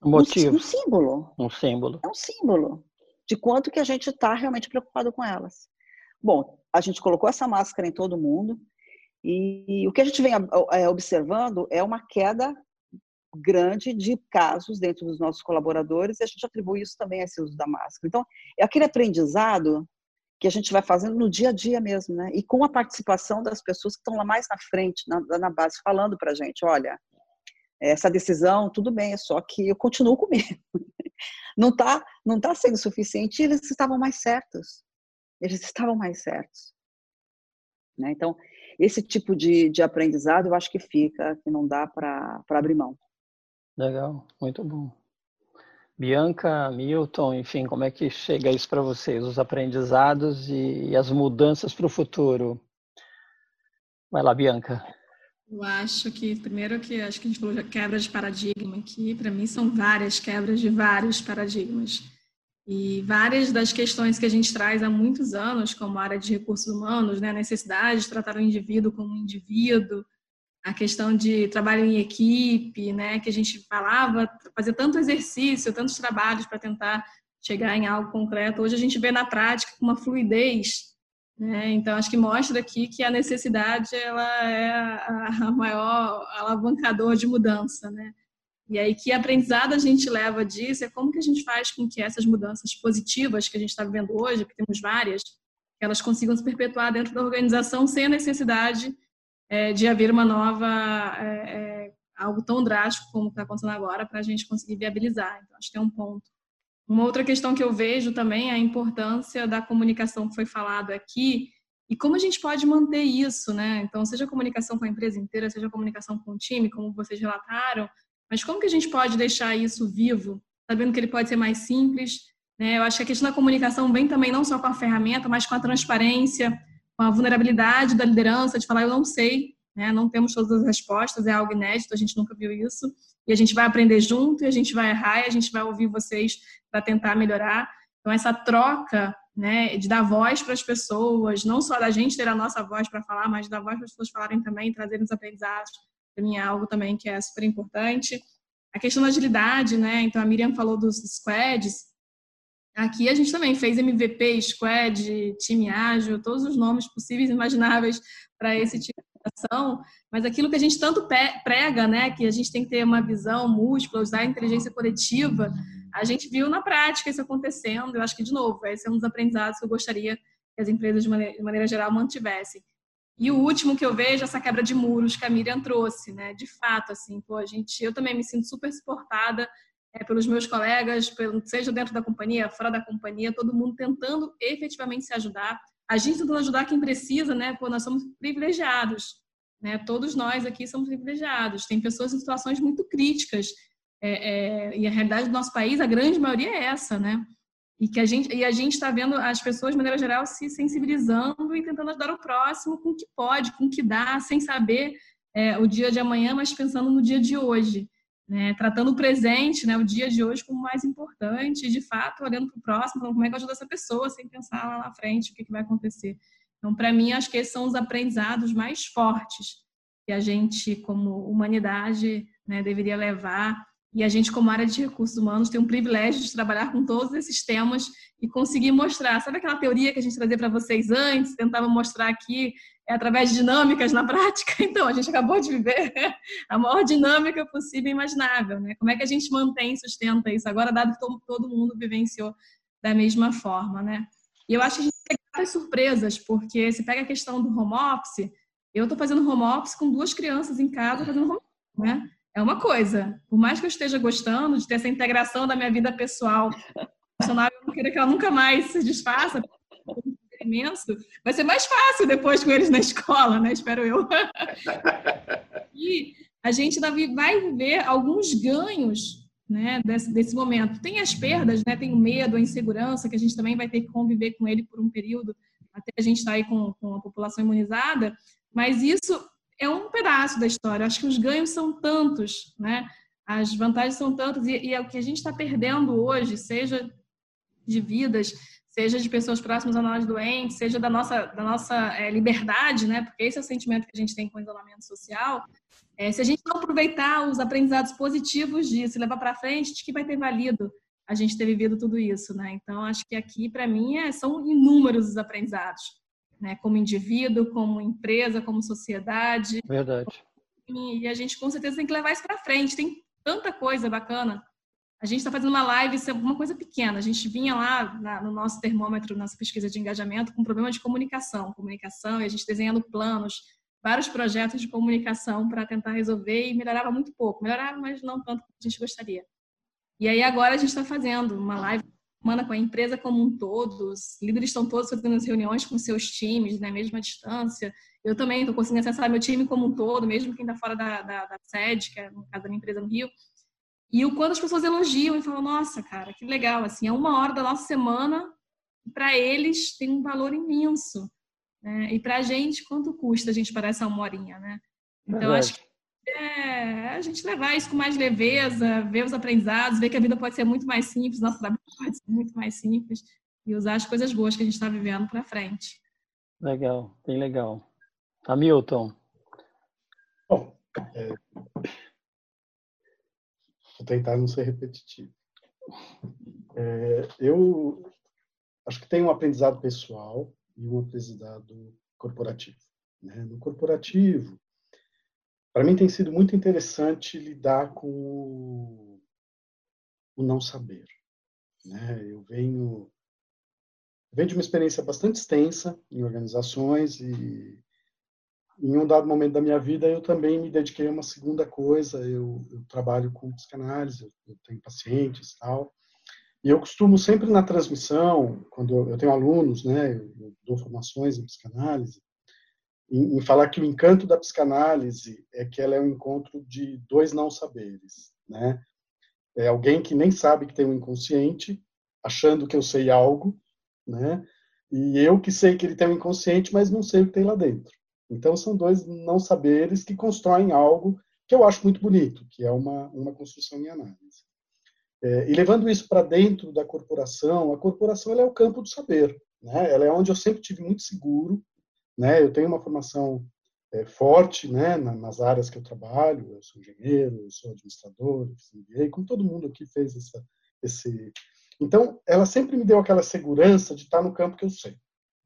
motivo. Um, um símbolo. Um símbolo. É um símbolo de quanto que a gente está realmente preocupado com elas. Bom, a gente colocou essa máscara em todo mundo e o que a gente vem é, observando é uma queda grande de casos dentro dos nossos colaboradores e a gente atribui isso também a esse uso da máscara. Então, é aquele aprendizado que a gente vai fazendo no dia a dia mesmo, né? E com a participação das pessoas que estão lá mais na frente, na, na base, falando para a gente, olha, essa decisão, tudo bem, só que eu continuo com medo. Não está não tá sendo suficiente. Eles estavam mais certos. Eles estavam mais certos. Né? Então, esse tipo de, de aprendizado eu acho que fica, que não dá para abrir mão. Legal, muito bom. Bianca, Milton, enfim, como é que chega isso para vocês, os aprendizados e, e as mudanças para o futuro? Vai lá, Bianca. Eu acho que, primeiro que acho que a gente falou de quebra de paradigma aqui, para mim são várias quebras de vários paradigmas. E várias das questões que a gente traz há muitos anos, como a área de recursos humanos, né, a necessidade de tratar o indivíduo como um indivíduo, a questão de trabalho em equipe, né, que a gente falava, fazer tanto exercício, tantos trabalhos para tentar chegar em algo concreto. Hoje a gente vê na prática uma fluidez né? Então, acho que mostra aqui que a necessidade ela é a maior alavancador de mudança. Né? E aí, que aprendizado a gente leva disso é como que a gente faz com que essas mudanças positivas que a gente está vivendo hoje, que temos várias, elas consigam se perpetuar dentro da organização sem a necessidade é, de haver uma nova, é, é, algo tão drástico como está acontecendo agora para a gente conseguir viabilizar. Então, acho que é um ponto. Uma outra questão que eu vejo também é a importância da comunicação que foi falado aqui e como a gente pode manter isso, né? Então, seja a comunicação com a empresa inteira, seja a comunicação com o time, como vocês relataram, mas como que a gente pode deixar isso vivo, sabendo que ele pode ser mais simples, né? Eu acho que a questão da comunicação vem também não só com a ferramenta, mas com a transparência, com a vulnerabilidade da liderança, de falar, eu não sei, né? Não temos todas as respostas, é algo inédito, a gente nunca viu isso. E a gente vai aprender junto, e a gente vai errar, e a gente vai ouvir vocês para tentar melhorar. Então, essa troca né, de dar voz para as pessoas, não só da gente ter a nossa voz para falar, mas dar voz para as pessoas falarem também, trazerem os aprendizados, para mim é algo também que é super importante. A questão da agilidade, né? Então, a Miriam falou dos squads. Aqui a gente também fez MVP, squad, time ágil, todos os nomes possíveis e imagináveis para esse tipo de ação, mas aquilo que a gente tanto prega, né, que a gente tem que ter uma visão múltipla, usar a inteligência coletiva, a gente viu na prática isso acontecendo. Eu acho que, de novo, esse é um dos aprendizados que eu gostaria que as empresas, de maneira, de maneira geral, mantivessem. E o último que eu vejo é essa quebra de muros que a Miriam trouxe, né? De fato, assim, pô, a gente, eu também me sinto super suportada é, pelos meus colegas, pelo, seja dentro da companhia, fora da companhia, todo mundo tentando efetivamente se ajudar. A gente tentando ajudar quem precisa, né? Pô, nós somos privilegiados, né? Todos nós aqui somos privilegiados. Tem pessoas em situações muito críticas é, é, e a realidade do nosso país, a grande maioria é essa, né? E que a gente e a gente está vendo as pessoas de maneira geral se sensibilizando e tentando ajudar o próximo com o que pode, com o que dá, sem saber é, o dia de amanhã, mas pensando no dia de hoje, né? Tratando o presente, né? O dia de hoje como mais importante, e de fato olhando para o próximo, como é que eu ajudo essa pessoa, sem pensar lá na frente o que, que vai acontecer. Então, para mim, acho que esses são os aprendizados mais fortes que a gente, como humanidade, né, deveria levar e a gente, como área de recursos humanos, tem um privilégio de trabalhar com todos esses temas e conseguir mostrar. Sabe aquela teoria que a gente trazia para vocês antes, tentava mostrar aqui é, através de dinâmicas na [laughs] prática? Então, a gente acabou de viver [laughs] a maior dinâmica possível e imaginável. Né? Como é que a gente mantém e sustenta isso agora, dado que todo, mundo vivenciou da mesma forma? Né? E eu acho que a gente tem várias surpresas, porque se pega a questão do home office, eu estou fazendo home office com duas crianças em casa fazendo home office, né? É uma coisa. Por mais que eu esteja gostando de ter essa integração da minha vida pessoal, profissional, eu não quero que ela nunca mais se desfaça, é imenso, vai ser mais fácil depois com eles na escola, né? Espero eu. [laughs] e a gente vai viver alguns ganhos né, desse, desse momento. Tem as perdas, né, tem o medo, a insegurança, que a gente também vai ter que conviver com ele por um período, até a gente estar tá aí com, com a população imunizada, mas isso é um pedaço da história. Acho que os ganhos são tantos, né? As vantagens são tantas, e, e é o que a gente está perdendo hoje, seja de vidas, seja de pessoas próximas a nós doentes, seja da nossa, da nossa é, liberdade, né? Porque esse é o sentimento que a gente tem com o isolamento social. É, se a gente não aproveitar os aprendizados positivos disso levar para frente, de que vai ter valido a gente ter vivido tudo isso, né? Então, acho que aqui, para mim, é, são inúmeros os aprendizados, né? Como indivíduo, como empresa, como sociedade. Verdade. E a gente, com certeza, tem que levar isso para frente. Tem tanta coisa bacana a gente está fazendo uma live, isso é uma coisa pequena. A gente vinha lá na, no nosso termômetro, nossa pesquisa de engajamento, com problema de comunicação. Comunicação, e a gente desenhando planos, vários projetos de comunicação para tentar resolver e melhorava muito pouco. Melhorava, mas não tanto quanto a gente gostaria. E aí agora a gente está fazendo uma live semana com a empresa como um todo. Os líderes estão todos fazendo as reuniões com seus times, na né, mesma distância. Eu também estou conseguindo acessar meu time como um todo, mesmo quem está fora da, da, da sede, que é no caso da minha empresa no Rio. E o quanto as pessoas elogiam e falam, nossa, cara, que legal, assim, é uma hora da nossa semana, para eles tem um valor imenso. Né? E para a gente, quanto custa a gente parar essa uma horinha, né? Então, Verdade. acho que é a gente levar isso com mais leveza, ver os aprendizados, ver que a vida pode ser muito mais simples, nosso trabalho pode ser muito mais simples e usar as coisas boas que a gente está vivendo para frente. Legal, bem legal. Hamilton. Bom, é, Vou tentar não ser repetitivo. É, eu acho que tem um aprendizado pessoal e um aprendizado corporativo. Né? No corporativo, para mim tem sido muito interessante lidar com o, o não saber. Né? Eu venho, venho de uma experiência bastante extensa em organizações e em um dado momento da minha vida, eu também me dediquei a uma segunda coisa. Eu, eu trabalho com psicanálise, eu tenho pacientes tal. E eu costumo sempre na transmissão, quando eu tenho alunos, né, eu dou formações em psicanálise, em, em falar que o encanto da psicanálise é que ela é um encontro de dois não saberes, né? É alguém que nem sabe que tem um inconsciente, achando que eu sei algo, né? E eu que sei que ele tem um inconsciente, mas não sei o que tem lá dentro. Então, são dois não saberes que constroem algo que eu acho muito bonito, que é uma, uma construção em análise. É, e levando isso para dentro da corporação, a corporação é o campo do saber. Né? Ela é onde eu sempre tive muito seguro. Né? Eu tenho uma formação é, forte né, nas áreas que eu trabalho. Eu sou engenheiro, eu sou administrador, eu fiz MBA, como todo mundo aqui fez essa, esse... Então, ela sempre me deu aquela segurança de estar no campo que eu sei.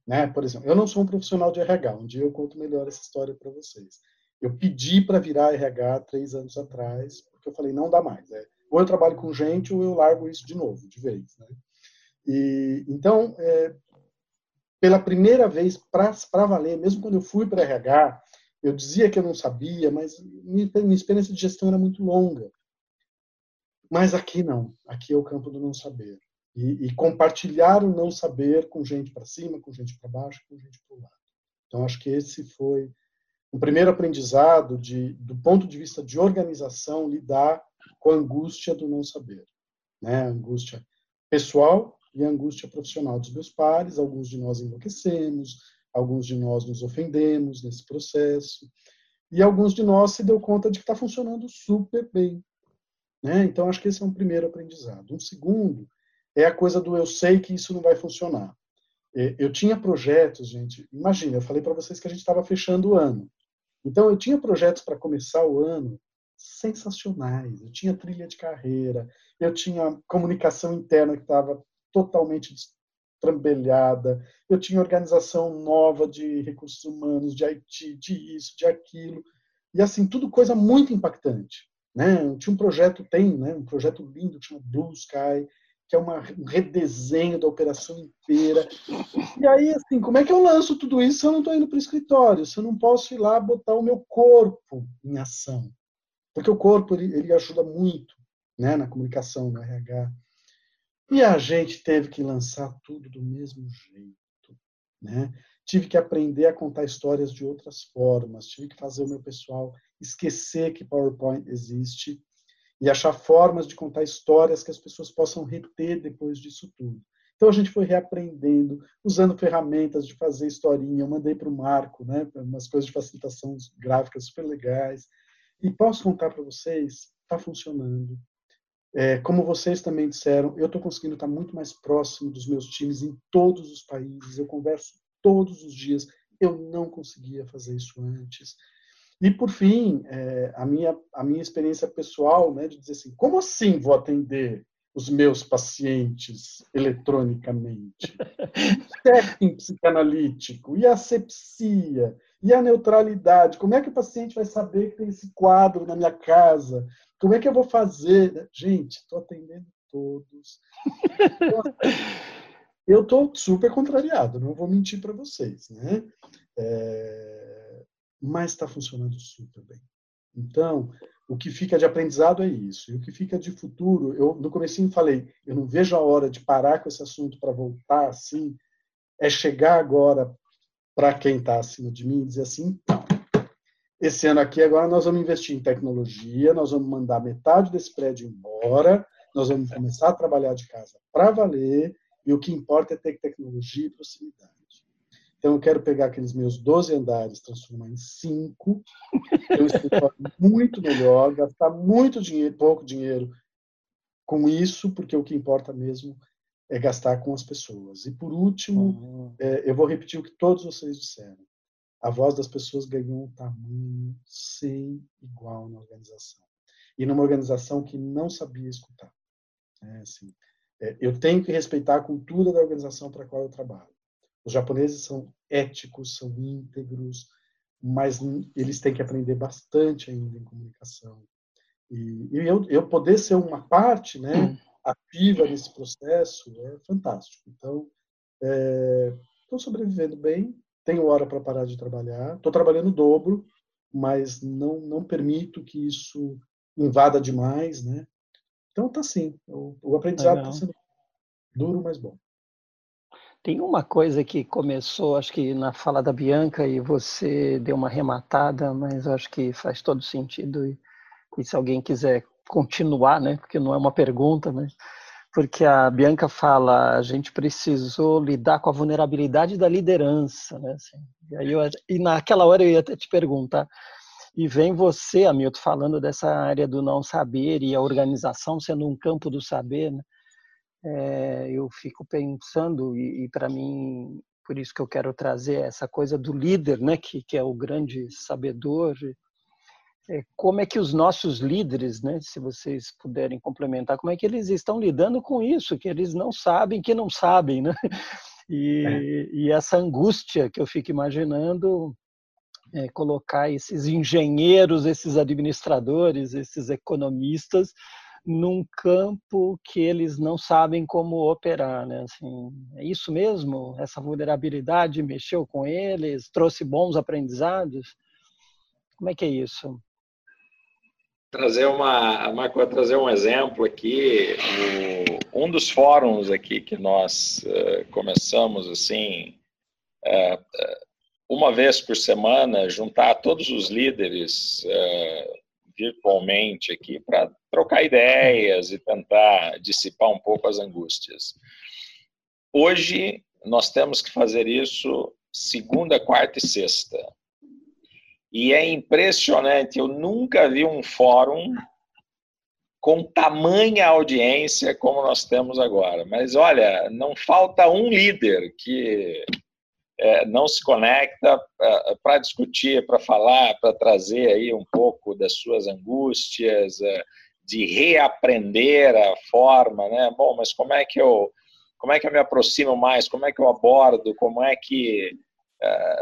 Né? Por exemplo, eu não sou um profissional de RH, um dia eu conto melhor essa história para vocês. Eu pedi para virar RH três anos atrás, porque eu falei, não dá mais. É, ou eu trabalho com gente, ou eu largo isso de novo, de vez. Né? E, então, é, pela primeira vez, para valer, mesmo quando eu fui para RH, eu dizia que eu não sabia, mas minha, minha experiência de gestão era muito longa. Mas aqui não, aqui é o campo do não saber e, e compartilhar o não saber com gente para cima, com gente para baixo, com gente para o lado. Então, acho que esse foi um primeiro aprendizado de, do ponto de vista de organização, lidar com a angústia do não saber. Né? A angústia pessoal e a angústia profissional dos meus pares. Alguns de nós enlouquecemos, alguns de nós nos ofendemos nesse processo, e alguns de nós se deu conta de que está funcionando super bem. Né? Então, acho que esse é um primeiro aprendizado. Um segundo é a coisa do eu sei que isso não vai funcionar. É, eu tinha projetos, gente. Imagina, eu falei para vocês que a gente estava fechando o ano. Então, eu tinha projetos para começar o ano sensacionais. Eu tinha trilha de carreira, eu tinha comunicação interna que estava totalmente trambelhada, eu tinha organização nova de recursos humanos, de IT, de isso, de aquilo. E assim, tudo coisa muito impactante. Né? Eu tinha um projeto, tem, né? um projeto lindo que chama Blue Sky, que é uma, um redesenho da operação inteira. E aí, assim, como é que eu lanço tudo isso se eu não estou indo para o escritório? Se eu não posso ir lá botar o meu corpo em ação? Porque o corpo, ele, ele ajuda muito né, na comunicação, no RH. E a gente teve que lançar tudo do mesmo jeito. Né? Tive que aprender a contar histórias de outras formas, tive que fazer o meu pessoal esquecer que PowerPoint existe e achar formas de contar histórias que as pessoas possam reter depois disso tudo. Então a gente foi reaprendendo, usando ferramentas de fazer historinha. Eu mandei para o Marco, né, umas coisas de facilitação gráfica super legais. E posso contar para vocês, está funcionando. É, como vocês também disseram, eu estou conseguindo estar muito mais próximo dos meus times em todos os países. Eu converso todos os dias. Eu não conseguia fazer isso antes. E por fim, é, a minha a minha experiência pessoal, né, de dizer assim, como assim vou atender os meus pacientes eletronicamente. [laughs] Setting psicanalítico, e asepsia, e a neutralidade. Como é que o paciente vai saber que tem esse quadro na minha casa? Como é que eu vou fazer? Gente, estou atendendo todos. [laughs] eu estou super contrariado, não vou mentir para vocês, né? É... Mas está funcionando super bem. Então, o que fica de aprendizado é isso. E o que fica de futuro, eu no comecinho falei, eu não vejo a hora de parar com esse assunto para voltar assim, é chegar agora para quem está acima de mim e dizer assim, então, esse ano aqui agora nós vamos investir em tecnologia, nós vamos mandar metade desse prédio embora, nós vamos começar a trabalhar de casa para valer, e o que importa é ter tecnologia e proximidade. Então, eu quero pegar aqueles meus 12 andares, transformar em 5, ter um escritório muito melhor, gastar muito dinheiro, pouco dinheiro com isso, porque o que importa mesmo é gastar com as pessoas. E, por último, uhum. é, eu vou repetir o que todos vocês disseram. A voz das pessoas ganhou um tamanho sem igual na organização. E numa organização que não sabia escutar. É, assim, é, eu tenho que respeitar a cultura da organização para a qual eu trabalho. Os japoneses são éticos, são íntegros, mas eles têm que aprender bastante ainda em comunicação. E, e eu, eu, poder ser uma parte né, hum. Ativa nesse processo é fantástico. Então, estou é, sobrevivendo bem, tenho hora para parar de trabalhar, estou trabalhando dobro, mas não, não permito que isso invada demais. Né? Então, tá sim, o, o aprendizado está sendo duro, mas bom. Tem uma coisa que começou, acho que na fala da Bianca, e você deu uma rematada, mas acho que faz todo sentido. E, e se alguém quiser continuar, né, porque não é uma pergunta, mas porque a Bianca fala, a gente precisou lidar com a vulnerabilidade da liderança, né? Assim, e, aí eu, e naquela hora eu ia até te perguntar, e vem você, Hamilton, falando dessa área do não saber e a organização sendo um campo do saber, né? é, eu fico pensando, e, e para mim, por isso que eu quero trazer essa coisa do líder, né, que, que é o grande sabedor, como é que os nossos líderes, né, se vocês puderem complementar, como é que eles estão lidando com isso, que eles não sabem que não sabem, né? E, é. e essa angústia que eu fico imaginando é, colocar esses engenheiros, esses administradores, esses economistas num campo que eles não sabem como operar, né? Assim, é isso mesmo? Essa vulnerabilidade mexeu com eles, trouxe bons aprendizados? Como é que é isso? Trazer uma, Marco, trazer um exemplo aqui. Um dos fóruns aqui que nós uh, começamos assim, uh, uma vez por semana, juntar todos os líderes uh, virtualmente aqui para trocar ideias e tentar dissipar um pouco as angústias. Hoje nós temos que fazer isso segunda, quarta e sexta. E é impressionante, eu nunca vi um fórum com tamanha audiência como nós temos agora. Mas olha, não falta um líder que é, não se conecta é, para discutir, para falar, para trazer aí um pouco das suas angústias, é, de reaprender a forma, né? Bom, mas como é que eu como é que eu me aproximo mais? Como é que eu abordo? Como é que é,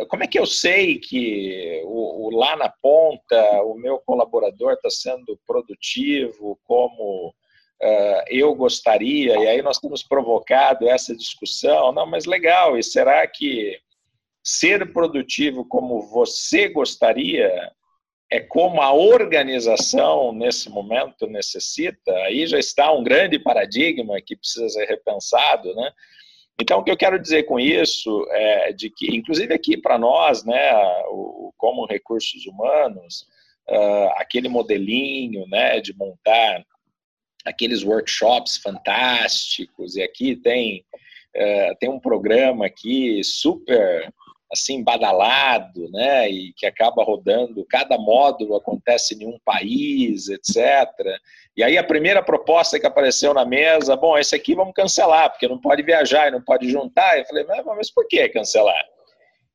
como é que eu sei que o, o lá na ponta o meu colaborador está sendo produtivo como uh, eu gostaria? E aí nós temos provocado essa discussão. Não, mas legal. E será que ser produtivo como você gostaria é como a organização nesse momento necessita, aí já está um grande paradigma que precisa ser repensado, né? Então, o que eu quero dizer com isso é de que, inclusive aqui para nós, né, o, como recursos humanos, uh, aquele modelinho, né, de montar aqueles workshops fantásticos, e aqui tem, uh, tem um programa aqui super assim badalado, né, e que acaba rodando, cada módulo acontece em um país, etc. E aí a primeira proposta que apareceu na mesa, bom, esse aqui vamos cancelar, porque não pode viajar e não pode juntar. Eu falei, mas, mas por que cancelar?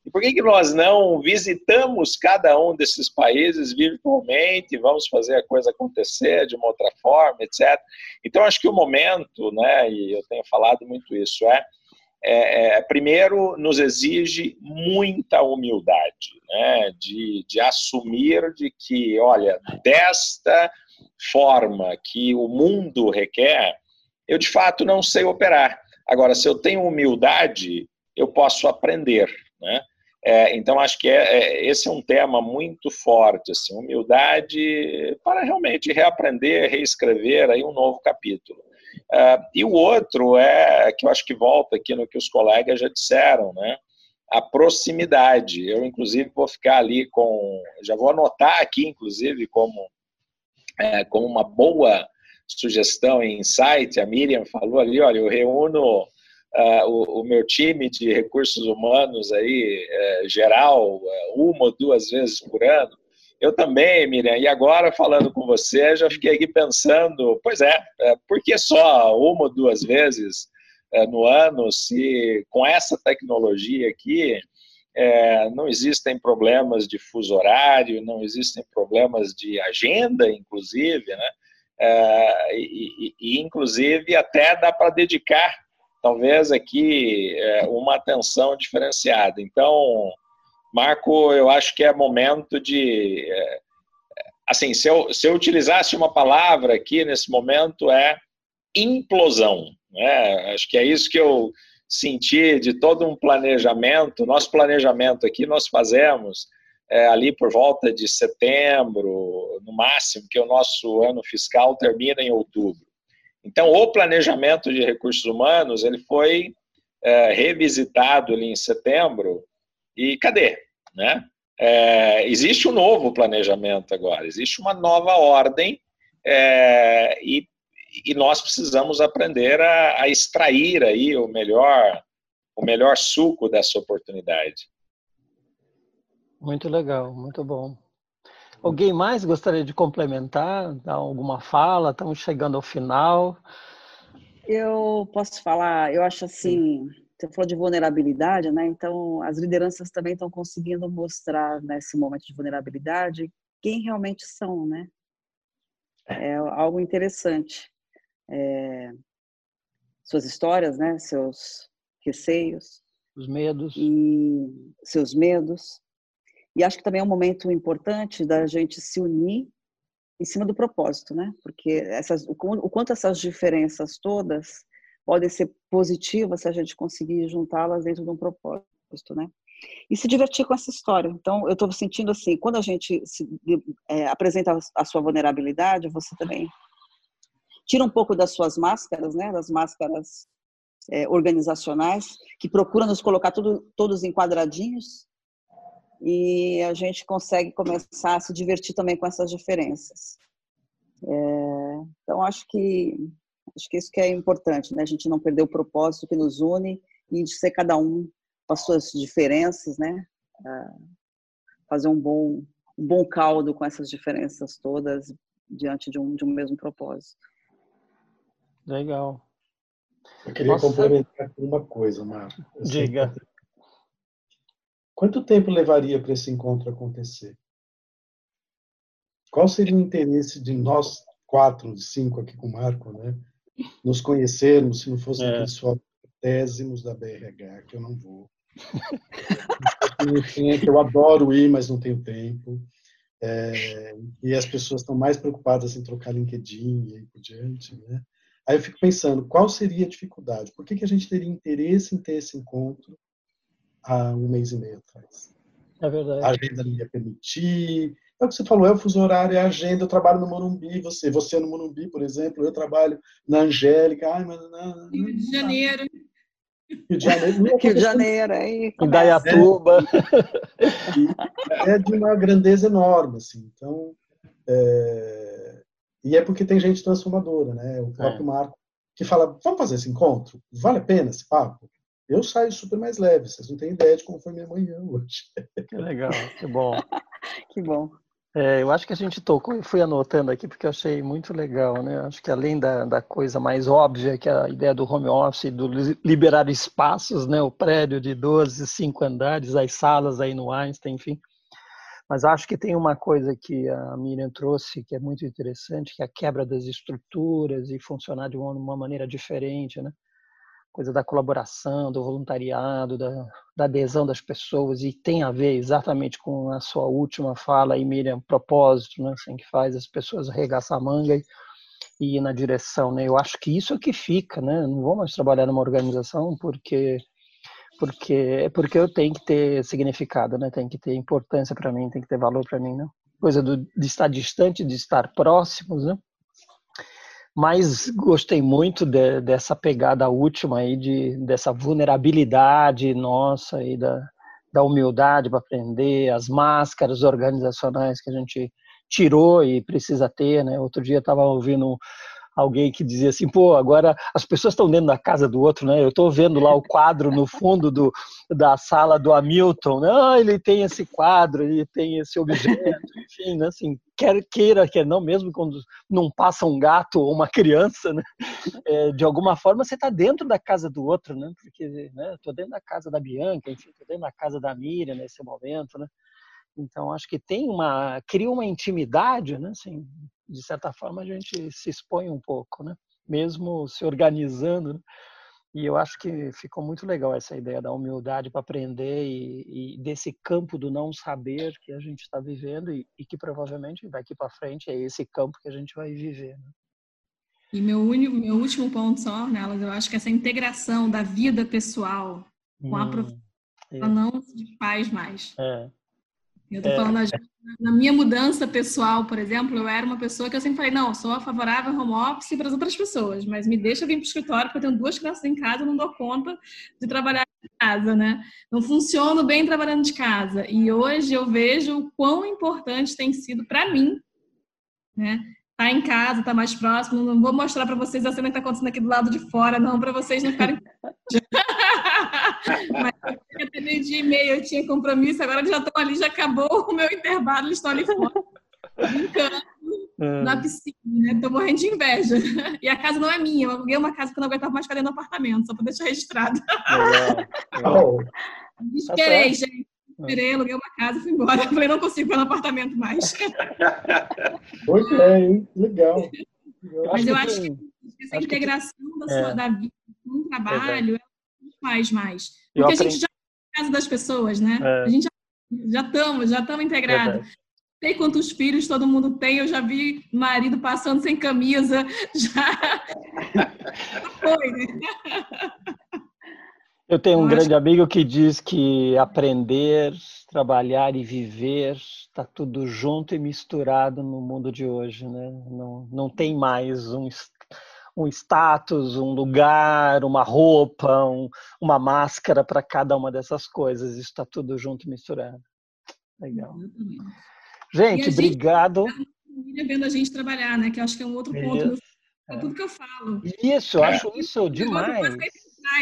E por que, que nós não visitamos cada um desses países virtualmente, vamos fazer a coisa acontecer de uma outra forma, etc. Então, acho que o momento, né, e eu tenho falado muito isso, é, é, é primeiro, nos exige muita humildade, né, de, de assumir de que, olha, desta forma que o mundo requer, eu de fato não sei operar. Agora, se eu tenho humildade, eu posso aprender, né? É, então, acho que é, é, esse é um tema muito forte, assim, humildade para realmente reaprender, reescrever aí um novo capítulo. É, e o outro é, que eu acho que volta aqui no que os colegas já disseram, né? a proximidade. Eu, inclusive, vou ficar ali com. Já vou anotar aqui, inclusive, como, é, uma boa sugestão e insight. A Miriam falou ali: olha, eu reúno uh, o, o, meu time de recursos humanos aí, uh, geral, uh, uma ou duas vezes por ano. Eu também, Miriam, e agora falando com você, já fiquei aqui pensando, pois é, é por que só uma ou duas vezes no ano, se com essa tecnologia aqui é, não existem problemas de fuso horário, não existem problemas de agenda, inclusive, né? É, e, e, inclusive até dá para dedicar talvez aqui é, uma atenção diferenciada. Então, Marco, eu acho que é momento de. É, assim, se eu, se eu utilizasse uma palavra aqui nesse momento, é implosão. Né? Acho que é isso que eu senti de todo um planejamento. Nosso planejamento aqui nós fazemos é, ali por volta de setembro, no máximo, que o nosso ano fiscal termina em outubro. Então, o planejamento de recursos humanos ele foi é, revisitado ali em setembro e cadê? Né? É, existe um novo planejamento agora, existe uma nova ordem é, e, e, nós precisamos aprender a, a, extrair aí o melhor, o melhor suco dessa oportunidade. Muito legal, muito bom. Alguém mais gostaria de complementar, dar alguma fala? Estamos chegando ao final. Eu posso falar, eu acho assim, você falou de vulnerabilidade, né? Então, as lideranças também estão conseguindo mostrar nesse momento de vulnerabilidade quem realmente são, né? É algo interessante. É, suas histórias, né? Seus receios. Os medos. E seus medos. E acho que também é um momento importante da gente se unir em cima do propósito, né? Porque essas, o, quanto essas diferenças todas podem ser positivas se a gente conseguir juntá-las dentro de um propósito, né? E se divertir com essa história. Então, eu estou sentindo assim, quando a gente se, é, apresenta a sua vulnerabilidade, você também tira um pouco das suas máscaras, né? Das máscaras é, organizacionais que procuram nos colocar tudo, todos enquadradinhos e a gente consegue começar a se divertir também com essas diferenças. É, então acho que acho que isso que é importante, né? A gente não perder o propósito que nos une e de ser cada um com as suas diferenças, né? fazer um bom um bom caldo com essas diferenças todas diante de um de um mesmo propósito. Legal. Eu queria Nossa. complementar com uma coisa, Marco. Diga. Quanto tempo levaria para esse encontro acontecer? Qual seria o interesse de nós quatro, cinco aqui com o Marco, né? Nos conhecermos, se não fosse é. pessoal tésimos da BRH, que eu não vou. [laughs] eu adoro ir, mas não tenho tempo. É, e as pessoas estão mais preocupadas em trocar LinkedIn e aí por diante, né? Aí eu fico pensando, qual seria a dificuldade? Por que, que a gente teria interesse em ter esse encontro há um mês e meio atrás. É verdade. A agenda não ia permitir. É o que você falou, é o fuso horário, é a agenda. Eu trabalho no Morumbi, você, você no Morumbi, por exemplo, eu trabalho na Angélica. Ai, mas não, Rio de Janeiro. Rio de Janeiro. Rio de Janeiro, aí. Indaiatuba. É, é de uma grandeza enorme, assim. Então, É, e é porque tem gente transformadora, né? O próprio é. Marco que fala, vamos fazer esse encontro? Vale a pena esse papo? Eu saio super mais leve, vocês não têm ideia de como foi minha manhã hoje. Que legal, que bom. [laughs] que bom. É, eu acho que a gente tocou e fui anotando aqui porque eu achei muito legal, né? Acho que além da, da coisa mais óbvia, que é a ideia do home office, do liberar espaços, né? O prédio de 12, 5 andares, as salas aí no Einstein, enfim. Mas acho que tem uma coisa que a Miriam trouxe que é muito interessante, que é a quebra das estruturas e funcionar de uma, maneira diferente, né? coisa da colaboração, do voluntariado, da, da, adesão das pessoas e tem a ver exatamente com a sua última fala aí, Miriam, propósito, né, assim, que faz as pessoas arregaçar a manga e, e ir na direção, né? Eu acho que isso é que fica, né? Não vou mais trabalhar numa organização porque porque porque eu tenho que ter significado, né? Tem que ter importância para mim, tem que ter valor para mim, né? Coisa do, de estar distante, de estar próximos, né? mas gostei muito de, dessa pegada última aí, de, dessa vulnerabilidade nossa aí, da, da humildade para aprender, as máscaras organizacionais que a gente tirou e precisa ter, né? Outro dia estava ouvindo alguém que dizia assim, pô, agora as pessoas estão dentro da casa do outro, né? Eu estou vendo lá o quadro no fundo do, da sala do Hamilton, né? Ah, ele tem esse quadro, ele tem esse objeto, enfim, né? assim, quer queira, quer não, mesmo quando não passa um gato ou uma criança, né? É, de alguma forma você está dentro da casa do outro, né? Porque, né? Estou dentro da casa da Bianca, enfim, estou dentro da casa da Miriam nesse momento, né? Então acho que tem uma cria uma intimidade, né? Assim, de certa forma a gente se expõe um pouco, né? Mesmo se organizando. Né? E eu acho que ficou muito legal essa ideia da humildade para aprender e, e, desse campo do não saber que a gente está vivendo e, e, que provavelmente daqui para frente é esse campo que a gente vai viver. Né? E meu, único, meu último ponto só, nelas, eu acho que essa integração da vida pessoal com hum, a profissão é. não se faz mais. É. Eu tô falando, na minha mudança pessoal, por exemplo, eu era uma pessoa que eu sempre falei, não, sou favorável ao home office para as outras pessoas, mas me deixa vir para o escritório porque eu tenho duas crianças em casa, eu não dou conta de trabalhar de casa, né? Não funciono bem trabalhando de casa. E hoje eu vejo o quão importante tem sido para mim, né? Tá em casa, tá mais próximo. Não vou mostrar para vocês a cena que está acontecendo aqui do lado de fora, não, para vocês não ficarem [laughs] Mas eu até meio dia e meio, eu tinha compromisso, agora eles já estão ali, já acabou o meu intervalo, eles estão ali fora, brincando é. na piscina, né? Tô morrendo de inveja. E a casa não é minha, eu aluguei uma casa que eu não aguentava mais ficar dentro do apartamento, só para deixar registrado. Legal. Esperei, tá gente. Esperei, aluguei uma casa e fui embora. Eu [laughs] falei, não consigo ficar no apartamento mais. [laughs] Muito bem, legal. Mas eu acho que essa integração da, sua, é. da vida com o trabalho, é faz mais. Porque aprendi... a gente já está na casa das pessoas, né? É. A gente já estamos, já estamos integrados. Sei quantos filhos todo mundo tem, eu já vi marido passando sem camisa, [laughs] já, foi, né? Eu tenho um eu grande amigo que diz que aprender, trabalhar e viver está tudo junto e misturado no mundo de hoje, né? Não, não tem mais um um status, um lugar, uma roupa, um, uma máscara para cada uma dessas coisas. Isso está tudo junto e misturado. Legal. Gente, gente, obrigado. Vendo a gente trabalhar, né? Que acho que é um outro ponto. É tudo que eu falo. Isso, eu acho isso demais.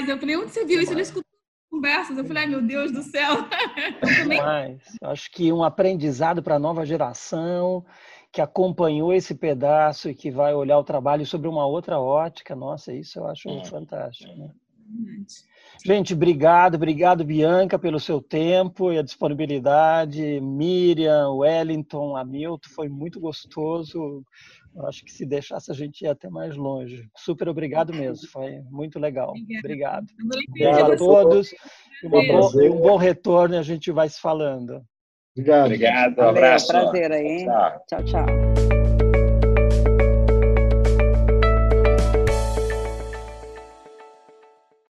Eu falei, onde você viu isso? Eu não escuto conversas. Eu falei, ai meu Deus do céu. [laughs] Demais. Acho que um aprendizado para a nova geração que acompanhou esse pedaço e que vai olhar o trabalho sobre uma outra ótica. Nossa, isso eu acho é. fantástico. Né? Gente, obrigado, obrigado, Bianca, pelo seu tempo e a disponibilidade. Miriam, Wellington, Hamilton, foi muito gostoso. Eu acho que se deixasse a gente ia até mais longe. Super obrigado mesmo, foi muito legal. Obrigado. Obrigado a todos e, e um bom retorno e a gente vai se falando. Obrigado. Obrigado, um abraço. Prazer aí, tchau. tchau.